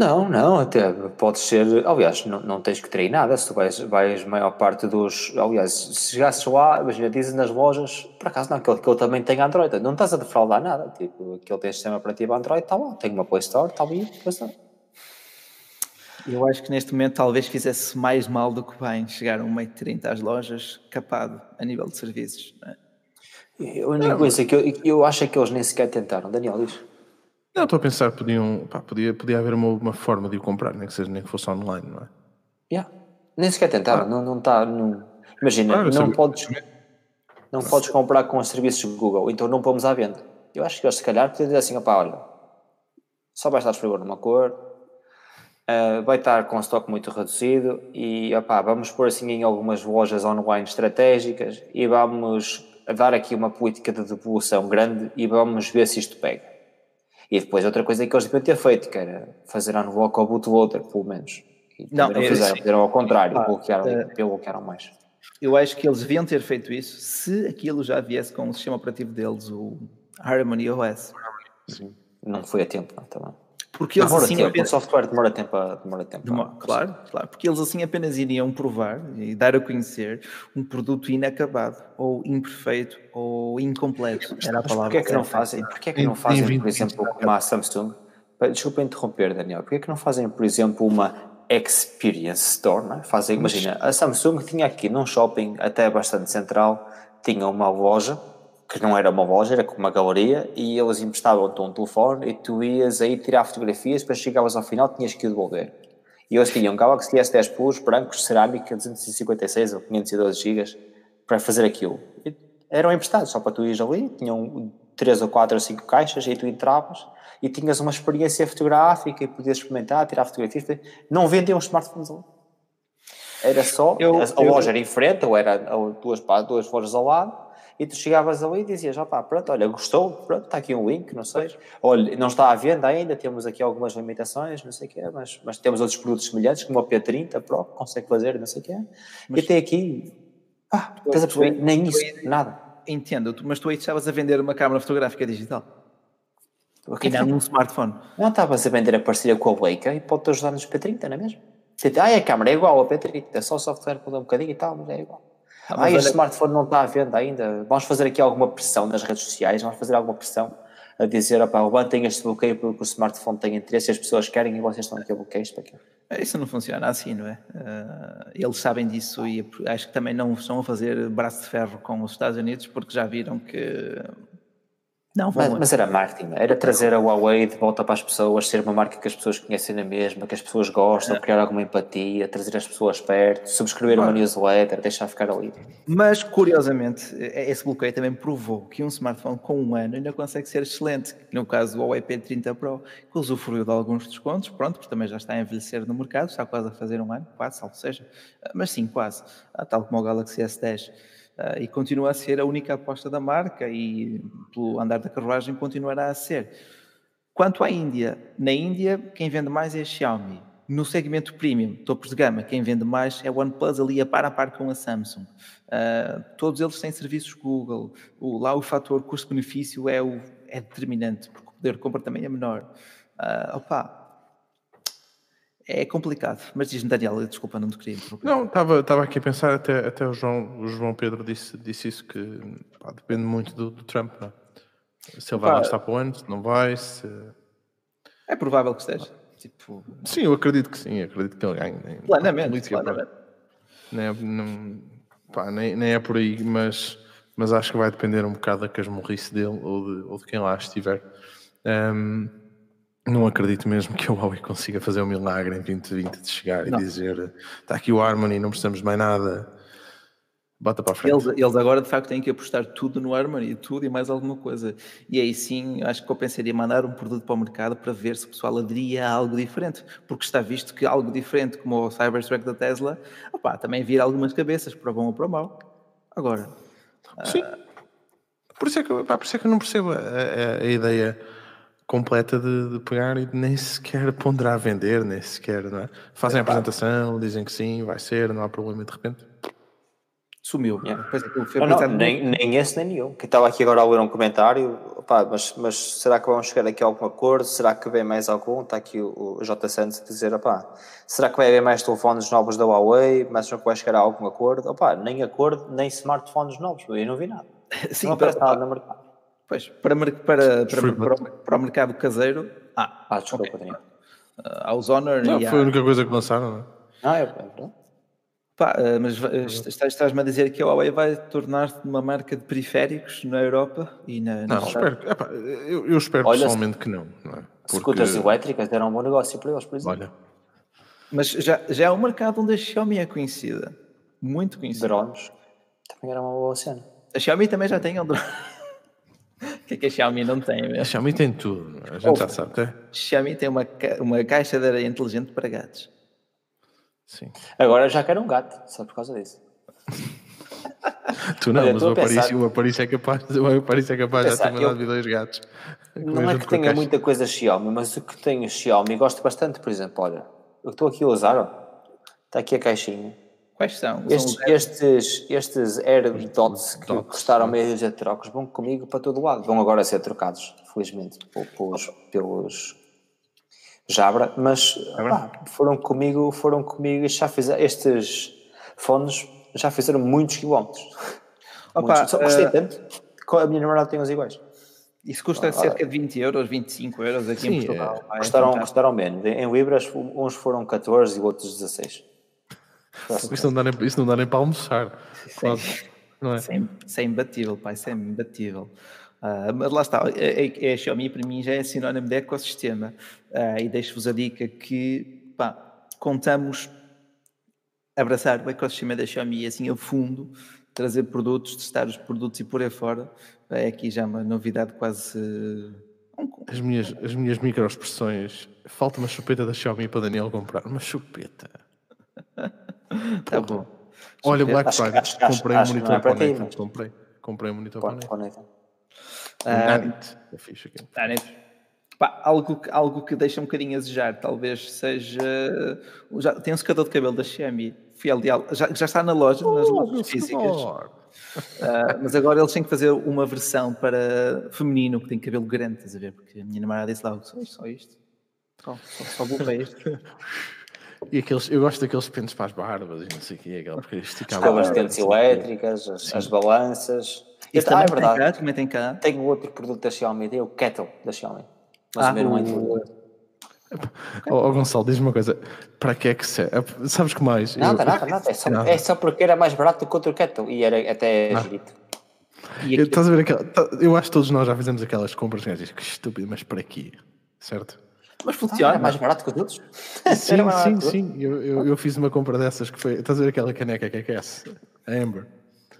Não, não, até pode ser. Aliás, não, não tens que trair nada. Se tu vais, vais maior parte dos. Aliás, se chegasses lá, imagina, dizem nas lojas, por acaso não, aquele, aquele também tem Android. Não estás a defraudar nada. Tipo, aquele tem sistema operativo Android, está lá. Tem uma Play Store, está ali, Play Store. Eu acho que neste momento talvez fizesse mais mal do que bem chegar a 1,30m às lojas capado a nível de serviços. Não é? A única coisa que eu, eu acho é que eles nem sequer tentaram. Daniel, diz. Não, estou a pensar, podiam, pá, podia, podia haver uma, uma, forma de o comprar, nem que seja nem que fosse online, não é? Yeah. Nem sequer tentaram, ah. não, não está. Não... Imagina, claro, não, podes, não podes comprar com os serviços de Google, então não pomos à venda. Eu acho que eles, se calhar, podiam dizer assim: opá, olha, só vai estar disponível numa cor, Uh, vai estar com estoque muito reduzido e opá, vamos pôr assim em algumas lojas online estratégicas e vamos dar aqui uma política de devolução grande e vamos ver se isto pega. E depois outra coisa que eles deviam ter feito, que era fazer unlock ao bootloader, pelo menos. E não, não fizeram, fizeram ao contrário, ah, bloquearam, uh, bloquearam mais. Eu acho que eles deviam ter feito isso se aquilo já viesse com o sistema operativo deles, o Harmony OS. Sim, não foi a tempo, não, também. Porque eles assim tempo, apenas... o software demora tempo a, demora tempo demora, claro, claro, porque eles assim apenas iriam provar e dar a conhecer um produto inacabado ou imperfeito ou incompleto. Era a palavra. Porquê é que não fazem? Porquê é que não fazem, por exemplo, como a Samsung? Desculpa interromper, Daniel. Porquê é que não fazem, por exemplo, uma Experience Store? Não é? Fazem, imagina, a Samsung tinha aqui num shopping até bastante central, tinha uma loja que não era uma loja, era como uma galeria, e eles emprestavam-te um telefone e tu ias aí tirar fotografias, depois chegavas ao final tinhas que o devolver. E eles tinham Galaxy S10 Plus, brancos, cerâmica, 256 ou 512 GB para fazer aquilo. E eram emprestados, só para tu ires ali, tinham 3 ou 4 ou 5 caixas, e tu entravas e tinhas uma experiência fotográfica e podias experimentar, tirar fotografias. Não vendiam smartphones ali. Era só, eu, a, a eu, loja era em frente, ou era duas, duas lojas ao lado, e tu chegavas ali e dizias, opá, pronto, olha, gostou, pronto, está aqui um link, não sei, olha, não está à venda ainda, temos aqui algumas limitações, não sei o quê, mas, mas temos outros produtos semelhantes, como o P30 Pro, que consegue fazer, não sei o quê, mas, e até aqui, pá, estás a perceber, nem isso, nada. Entendo, mas tu aí estavas a vender uma câmara fotográfica digital. E não num smartphone. Não, estavas a vender a parceria com a Leica e pode-te ajudar nos P30, não é mesmo? Ah, a câmera é igual ao P30, é só o software muda um bocadinho e tal, mas é igual. Ah, ah este olha... smartphone não está à venda ainda. Vamos fazer aqui alguma pressão nas redes sociais, vamos fazer alguma pressão a dizer, opá, levantem este bloqueio porque o smartphone tem interesse, as pessoas querem e vocês estão aqui a bloqueio isto aqui. Isso não funciona assim, não é? Uh, eles sabem disso e acho que também não estão a fazer braço de ferro com os Estados Unidos porque já viram que não, mas, mas, era marketing, era trazer a Huawei de volta para as pessoas, ser uma marca que as pessoas conhecem na mesma, que as pessoas gostam, é. criar alguma empatia, trazer as pessoas perto, subscrever uma newsletter, deixar ficar ali. Mas, curiosamente, esse bloqueio também provou que um smartphone com um ano ainda consegue ser excelente. No caso do Huawei P30 Pro, que usufruiu de alguns descontos, pronto, porque também já está a envelhecer no mercado, está quase a fazer um ano, quase, salvo seja, mas sim, quase, tal como o Galaxy S10. Uh, e continua a ser a única aposta da marca e pelo andar da carruagem continuará a ser. Quanto à Índia, na Índia quem vende mais é a Xiaomi. No segmento premium, topos de gama, quem vende mais é o OnePlus ali a par a par com a Samsung. Uh, todos eles têm serviços Google. O, lá o fator custo-benefício é, é determinante, porque o poder de compra também é menor. Uh, opa, é complicado. Mas diz-me, Daniel, desculpa, não te queria interromper. Não, estava aqui a pensar, até, até o, João, o João Pedro disse, disse isso, que pá, depende muito do, do Trump, não é? Se ele vai lá estar para o ano, se não vai, se... É provável que esteja. Tipo... Sim, eu acredito que sim, acredito que ele ganhe. Plenamente, plenamente. Nem, é, pá, nem, nem, é por aí, mas, mas acho que vai depender um bocado da casmurrice dele ou de, ou de quem lá estiver. Um, não acredito mesmo que o Huawei consiga fazer um milagre em 2020 de chegar não. e dizer está aqui o Harmony, não precisamos de mais nada, bota para a frente. Eles, eles, agora de facto têm que apostar tudo no Harmony, tudo e mais alguma coisa. E aí sim, acho que eu pensaria mandar um produto para o mercado para ver se o pessoal aderia a algo diferente, porque está visto que algo diferente, como o Cybertruck da Tesla, opa, também vira algumas cabeças, para o bom ou para o mau. Agora. Sim. Uh... Por, isso é que, pá, por isso é que eu não percebo a, a, a ideia completa de, de, pegar e nem sequer ponderar vender, nem sequer, não é? Fazem é, a apresentação, dizem que sim, vai ser, não há problema e de repente sumiu. Yeah. Não, não, nem, nem esse nem nenhum. Que estava aqui agora a ler um comentário, opá, mas, mas será que vamos chegar aqui a algum acordo? Será que vem mais algum? Está aqui o, o J. Santos a dizer, opá, será que vai haver mais telefones novos da Huawei? Mas que vai chegar a algum acordo? Opá, nem acordo, nem smartphones novos, eu não vi nada. Sim, não aparece nada no mercado. Pois, para, para, para, para, para, o mercado caseiro. Ah, ah desculpa, okay. uh, há os Honor não, e Foi a única coisa que lançaram, não é? Ah, é verdade. Pá, uh, mas estás-me a dizer que a Huawei vai tornar-se uma marca de periféricos na Europa e na. na não, espero, epá, eu, eu, espero Olha, pessoalmente que não. não é? Porque... Scooters elétricas eram um bom negócio para eles, por exemplo. Olha. Mas já, já é um mercado onde a Xiaomi é conhecida. Muito conhecida. Drones. Também era uma boa cena. A Xiaomi também já tem um drone. Que é que a Xiaomi não tem mesmo? A Xiaomi tem tudo, a gente oh, já sabe. A Xiaomi tem uma, uma caixa de areia inteligente para gatos. Sim. Agora já quero um gato, só por causa disso. tu não, Olha, mas o Aparício, o Aparício é capaz, o Aparício é capaz de ter mandado eu... dois gatos. Não é que tenha muita coisa Xiaomi, mas o que tenho Xiaomi gosto bastante, por exemplo, olha, eu estou aqui a usar, ó, está aqui a caixinha. Quais são? Estes, são estes, estes AirDots que Dots, custaram meio de trocos vão comigo para todo lado. Vão agora ser trocados, felizmente, pelos, pelos Jabra, mas pá, foram comigo, foram comigo já fizeram, estes fones já fizeram muitos quilómetros. Opa, muitos. Só gostei uh, tanto a minha namorada tem os iguais. Isso custa ah, cerca de 20 euros, 25 euros aqui sim, em Portugal. É, custaram, custaram menos. Em Libras, uns foram 14 e outros 16. Isso não, dá nem, isso não dá nem para almoçar. Sim. Não é? Isso, é, é imbatível, pá, isso é imbatível. Uh, mas lá está, a, a, a, Xiaomi para mim já é sinónimo de ecossistema. Uh, e deixo-vos a dica que pá, contamos abraçar o ecossistema da Xiaomi assim a fundo, trazer produtos, testar os produtos e por aí fora. É aqui já uma novidade quase. As minhas, as minhas microexpressões. Falta uma chupeta da Xiaomi para Daniel comprar. Uma chupeta. tá bom. Olha, Black Friday, comprei um monitor é para Neta. Comprei, comprei um monitor para Neta. Nanit, é fixe aqui. Nanit. Pá, algo, algo que deixa um bocadinho a desejar, talvez seja. Já, tem um secador de cabelo da Xiaomi, fiel de já, já está na loja, nas oh, lojas físicas. Uh, mas agora eles têm que fazer uma versão para feminino que tem cabelo grande, estás a ver? Porque a minha namorada disse lá, só, só isto. Só, só, só vou para isto. E aqueles, eu gosto daqueles pentos para as barbas e não sei o que, aquela porque esticava. As dentes elétricas, as, as, balanças. Isso ah, é verdade. Cá, também tem cá. Tenho outro produto da Xiaomi, tem o Kettle da Xiaomi. Mas ah, o meu não é Okay. Oh, Gonçalo, diz-me uma coisa, para que é que serve? Sabes que mais? Nada, eu... nada, nada. É só, nada. é só porque era mais barato do que outro kettle e era até ah. girito. Estás a ver aquela, tá, eu acho que todos nós já fizemos aquelas compras que que estúpido, mas para aqui, certo? Mas funciona. Ah, é mais barato que os outros? Sim, sim, sim. Eu, eu, eu, fiz uma compra dessas que foi. Estás a ver aquela caneca que aquece? A Amber.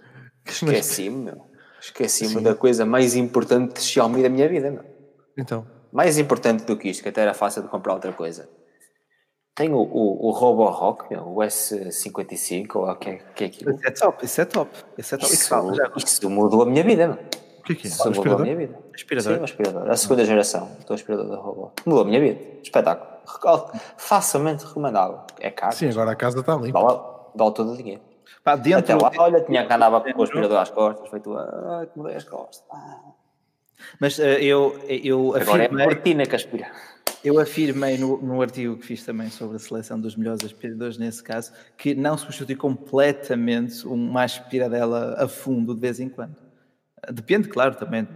Esqueci-me, meu. Esqueci-me da coisa mais importante de Xiaomi da minha vida, meu. Então. Mais importante do que isto, que até era fácil de comprar outra coisa. Tem o, o, o Roborock, o S55, ou o que, é, que é aquilo. Isso é top, isso é top. Isso, é top. Isso, isso mudou a minha vida, meu. Que é que é? Isso mudou a minha vida. Aspirador? Sim, um aspirador. A segunda geração do aspirador da robô. Mudou a minha vida. Espetáculo. Facilmente recomendável. É caro. Sim, agora a casa está ali. Dá, todo o dinheiro. Pá, dentro, Até lá, olha, tinha que andava com o aspirador às costas, feito, ah, que mudei as costas. Ah. Mas uh, eu, eu Agora afirmei, é a cortina que aspira. Eu afirmei no, no artigo que fiz também sobre a seleção dos melhores aspiradores, nesse caso, que não substitui completamente uma aspiradela a fundo de vez em quando. Depende, claro, também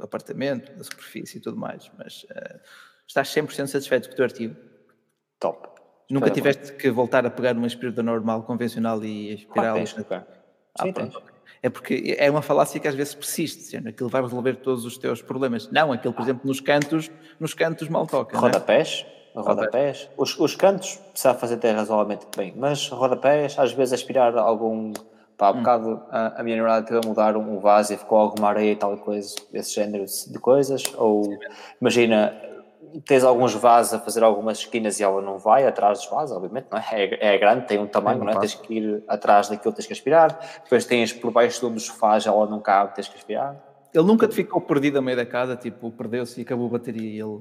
do apartamento, da superfície e tudo mais, mas uh, estás 100% satisfeito com o teu artigo? Top. Nunca Espera tiveste bom. que voltar a pegar uma aspiradora normal, convencional e aspirá-la? Ah, ah, Sim, pronto. É porque é uma falácia que às vezes persiste, aquilo vai resolver todos os teus problemas. Não, aquilo, por exemplo, nos cantos, nos cantos mal toca. É? Rodapés, é? rodapés. Os, os cantos precisa fazer até razoavelmente bem, mas rodapés, às vezes aspirar algum Pá, há um hum. bocado a, a, minha namorada teve a mudar um vaso e ficou alguma areia e tal coisa, esse género de coisas. Ou imagina, tens alguns vasos a fazer algumas esquinas e ela não vai atrás dos vasos, obviamente, não é? É, é grande, tem um tamanho, é não é? Tens que ir atrás daquilo, tens que aspirar. Depois tens por baixo dos sofás, ela não cabe, tens que aspirar. Ele nunca te ficou perdido a meio da casa, tipo, perdeu-se e acabou a bateria e ele.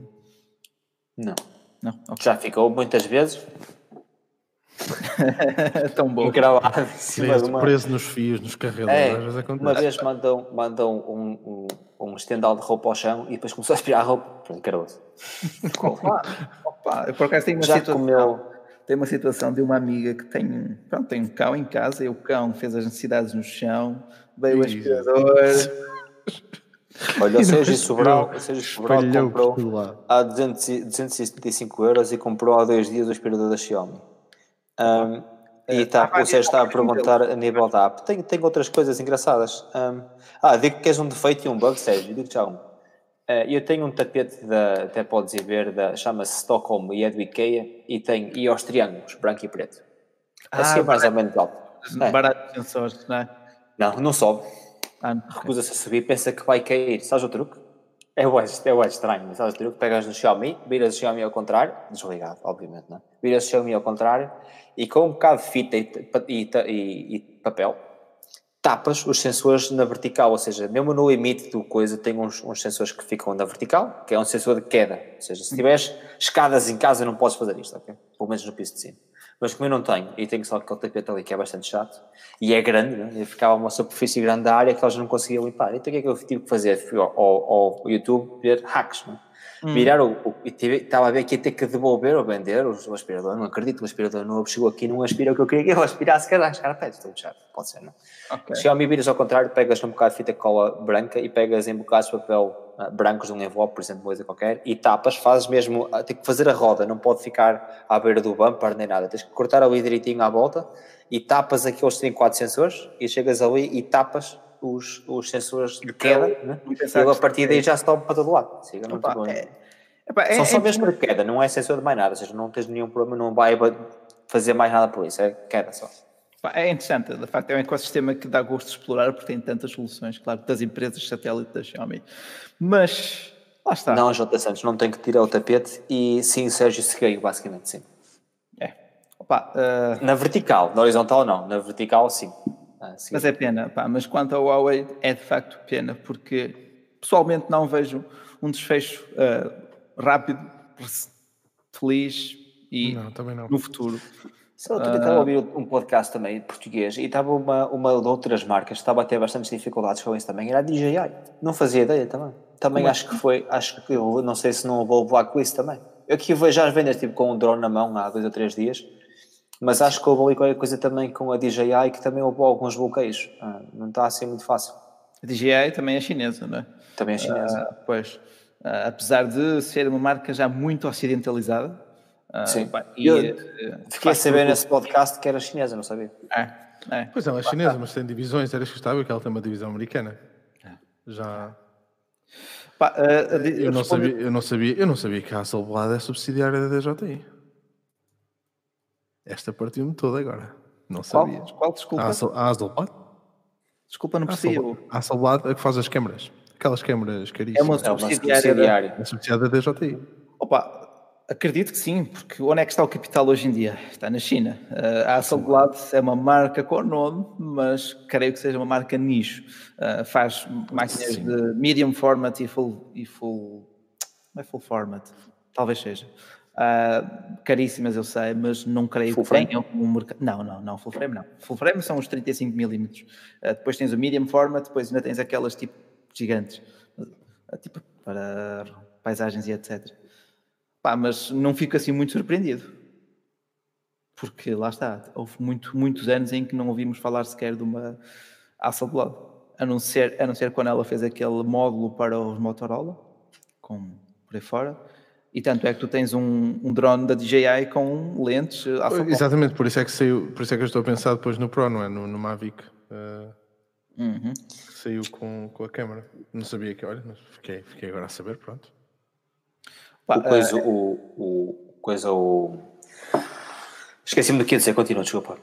Não. Não? Okay. Já ficou muitas vezes, Tão bom. Em cima preso, uma... preso nos fios, nos carregadores. É, uma vez mandam, mandam um, um, um estendal de roupa ao chão e depois começou a aspirar a roupa. Pronto, caroço. opa, opa, eu por acaso tenho uma Já situação. Comeu... Tem uma situação de uma amiga que tem, pronto, tem um cão em casa e o cão fez as necessidades no chão, veio o aspirador. Olha, o Sérgio Sobral, o Sérgio Sobral comprou a 275 euros e comprou há dois dias o aspirador da Xiaomi. Um, e tá, o Sérgio está a perguntar a nível da app. Tem, tem outras coisas engraçadas. Um, ah, digo que és um defeito e um bug, Sérgio. Digo já um. Uh, eu tenho um tapete, da, até podes ir ver, chama-se Stockholm e é do IKEA e tem e aos triângulos, branco e preto. Ah, assim é mais ou menos alto. Barato sensores, não é? Não, não sobe. Ah, Recusa-se a subir, pensa que vai cair. Sabes o truque? É o é o estranho. Sabes o truque? Pegas no Xiaomi, viras o Xiaomi ao contrário, desligado, obviamente, não é? Viras o Xiaomi ao contrário e com um bocado de fita e, e, e, e, papel, tapas os sensores na vertical, ou seja, mesmo no limite do coisa tem uns, uns sensores que ficam na vertical, que é um sensor de queda, ou seja, se tiveres escadas em casa não podes fazer isto, ok? Pelo menos no piso de cima. Mas como eu não tenho, e tenho só aquele tapete ali que é bastante chato, e é grande, né? ficava uma superfície grande da área que eles não conseguiam limpar. Então o que é que eu tive que fazer? Fui ao, ao, ao YouTube ver hacks, né? Hum. Virar o, o e tive, estava a ver que ia ter que devolver ou vender o, o aspirador. Não acredito que o aspirador novo chegou aqui não aspira o que eu queria que ele aspirasse cada carpete. Estou chato, pode ser, não? Okay. Xiaomi viras ao contrário, pegas um bocado de fita cola branca e pegas em bocados de papel uh, brancos de um envelope, por exemplo, coisa qualquer, e tapas, fazes mesmo, uh, tem que fazer a roda, não pode ficar à beira do bumper nem nada. Tens que cortar ali direitinho à volta e tapas aqueles têm quatro sensores e chegas ali e tapas os, os sensores de queda, né? e ele a partir daí já se toma para todo lado. Siga, Opa, é, é, São só é, mesmo de queda, não é sensor de mais nada, ou seja, não tens nenhum problema, não vai fazer mais nada por isso, é queda só. É interessante, de facto é um ecossistema que dá gosto de explorar porque tem tantas soluções, claro, das empresas satélite da Xiaomi. Mas, lá está. Não, J. Santos, não tem que tirar o tapete e sim, Sérgio Segueio, basicamente, sim. É. Opa, uh... Na vertical, na horizontal não, na vertical sim. Ah, mas é pena, pá, mas quanto ao Huawei é de facto pena, porque pessoalmente não vejo um desfecho uh, rápido, feliz e não, não. no futuro. Só outro dia estava a ouvir um podcast também português e estava uma, uma de outras marcas estava a ter bastantes dificuldades com isso também, era a DJI. Não fazia ideia também. Também Como é acho é? que foi, acho que eu não sei se não vou levar com isso também. Eu aqui vejo as vendas tipo com um drone na mão há dois ou três dias mas acho que houve ali qualquer coisa também com a DJI que também houve alguns bloqueios. Ah, não está assim muito fácil. A DJI também é chinesa, não é? Também é chinesa. Ah, pois. Uh, apesar de ser uma marca já muito ocidentalizada. Uh, Sim. E, eu fiquei a saber nesse podcast que era chinesa, não sabia. É, é. Pois ela é chinesa, mas tem divisões. Era escutável que ela tem uma divisão americana. É. Já. Pá, uh, eu, não sabia, eu, não sabia, eu não sabia que a Hasselblad é subsidiária da DJI. Esta partiu-me toda agora. Não qual, sabia. Qual, desculpa? A Hasselblad? Desculpa, não percebi. A Hasselblad é que faz as câmaras. Aquelas câmaras caríssimas. É uma subsidiária. É subsidiária da DJI. Opa, Acredito que sim, porque onde é que está o capital hoje em dia? Está na China. Uh, a Hasselblad é uma marca com nome, mas creio que seja uma marca nicho. Uh, faz máquinas sim. de medium format e full, e full. Não é full format, talvez seja. Uh, caríssimas, eu sei, mas não creio full que frame? tenham um mercado. Não, não, não, full frame não. Full frame são os 35mm. depois tens o medium format, depois ainda tens aquelas tipo gigantes, tipo para paisagens e etc. Pá, mas não fico assim muito surpreendido. Porque lá está, houve muito, muitos anos em que não ouvimos falar sequer de uma Hasselblad. A não, ser, a não ser quando ela fez aquele módulo para os Motorola, com, por aí fora. E tanto é que tu tens um, um drone da DJI com lentes Hasselblad. Exatamente, por isso é que saiu, por isso é que eu estou a pensar depois no Pro, não é? No, no Mavic. Uh, uhum. Saiu com, com a câmera. Não sabia que, olha, mas fiquei, fiquei agora a saber, pronto. Pá, o coisa, uh, o, o, coisa, o... Esqueci-me do que ia dizer, continua, desculpa.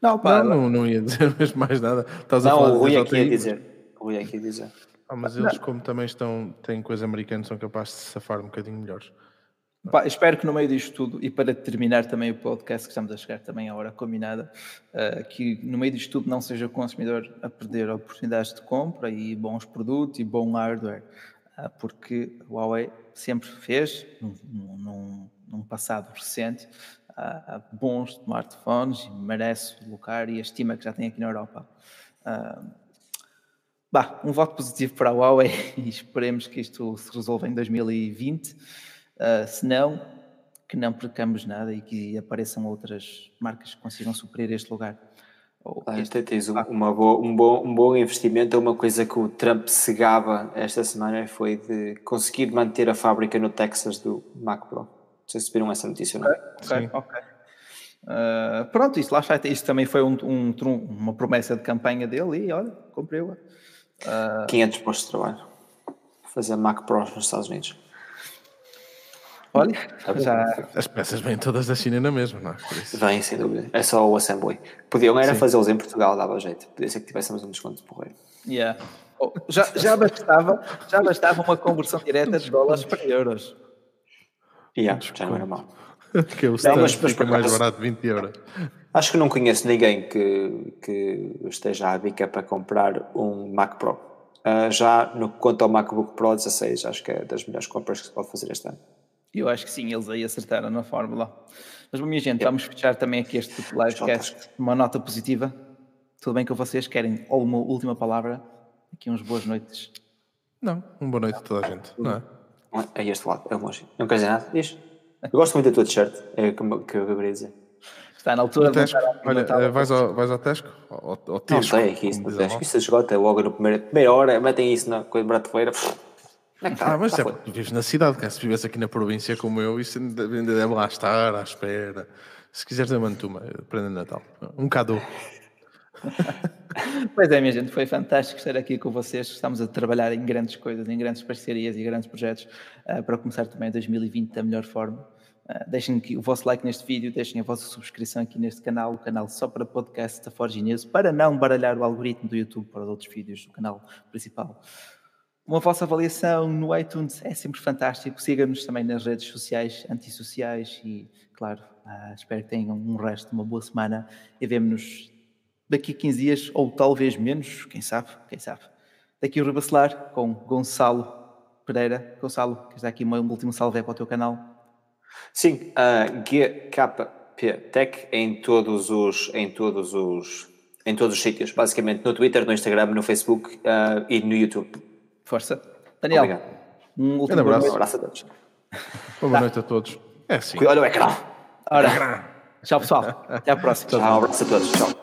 Não, pá, não, não, não ia dizer mais nada. Estás não, a falar o Rui aqui é ia dizer. O Rui aqui é ia dizer. Ah, mas eles, como também estão, têm coisa americana, são capazes de se safar um bocadinho melhores. Pá, espero que no meio disto tudo, e para terminar também o podcast, que estamos a chegar também à hora combinada, uh, que no meio disto tudo não seja o consumidor a perder oportunidades de compra e bons produtos e bom hardware, uh, porque a Huawei sempre fez, num, num, num passado recente, uh, bons smartphones e merece o lugar e a estima que já tem aqui na Europa. Uh, bah, um voto positivo para a Huawei e esperemos que isto se resolva em 2020. Uh, se não, que não percamos nada e que apareçam outras marcas que consigam suprir este lugar. Ah, este... tens uma boa, um, bom, um bom investimento. Uma coisa que o Trump se gaba esta semana foi de conseguir manter a fábrica no Texas do Mac Pro. Não sei se viram essa notícia ou não. Ok, ok. Uh, pronto, isso lá está. Isso também foi um, um, uma promessa de campanha dele e olha, cumpriu-a. Uh... 500 postos de trabalho. Fazer Mac Pro nos Estados Unidos. Olha, já... As peças vêm todas da China na mesma, não é? Vêm, sem dúvida. É só o assembly. Podiam era fazê-los em Portugal, dava jeito. Podia ser que tivéssemos um desconto de porreiro. Yeah. Oh, já, já, bastava, já bastava uma conversão direta de dólares para euros. Yeah, já não era mal. que o não, mas, fica mais barato, 20 euros. Acho que não conheço ninguém que, que esteja à bica para comprar um Mac Pro. Uh, já no quanto ao MacBook Pro 16, acho que é das melhores compras que se pode fazer este ano. Eu acho que sim, eles aí acertaram na fórmula. Mas, minha gente, vamos fechar também aqui este livecast uma nota positiva. Tudo bem com vocês? Querem ou uma última palavra? Aqui uns boas noites. Não, uma boa noite a toda a gente, não é? É este lado, é o emoji. Não quer dizer nada? Diz. Eu gosto muito da tua t-shirt, é o que eu queria dizer. Está na altura de Olha, eh, vais ao, vais ao Tesco? Ao, ao Não sei aqui isso no Tesco. Isso esgota logo na primeira, primeira hora, metem isso na coisa de bratoeira. É tá, ah, mas tá é, tu vives na cidade, que se vivesse aqui na província como eu, isso ainda deve lá estar à espera. Se quiseres, mando uma prenda de Natal. Um bocado. pois é, minha gente, foi fantástico estar aqui com vocês. Estamos a trabalhar em grandes coisas, em grandes parcerias e grandes projetos uh, para começar também 2020 da melhor forma. Uh, deixem o vosso like neste vídeo, deixem a vossa subscrição aqui neste canal, o canal só para podcast da Forge News, para não baralhar o algoritmo do YouTube para os outros vídeos do canal principal. Uma vossa avaliação no iTunes é sempre fantástico. Siga-nos também nas redes sociais, antissociais e, claro, ah, espero que tenham um resto de uma boa semana e vemo-nos daqui a 15 dias ou talvez menos, quem sabe, quem sabe. Daqui o Rebacelar com Gonçalo Pereira. Gonçalo, queres dar aqui um último salve para o teu canal? Sim, uh, GKP Tech em todos os em todos os em todos os sítios, basicamente no Twitter, no Instagram, no Facebook uh, e no YouTube. Força. Daniel, Obrigado. um último abraço. Um abraço a todos. Boa noite a todos. É assim. Olha o ecrã. Ora, tchau pessoal. Até a próxima. Tchau, um abraço a todos. Tchau.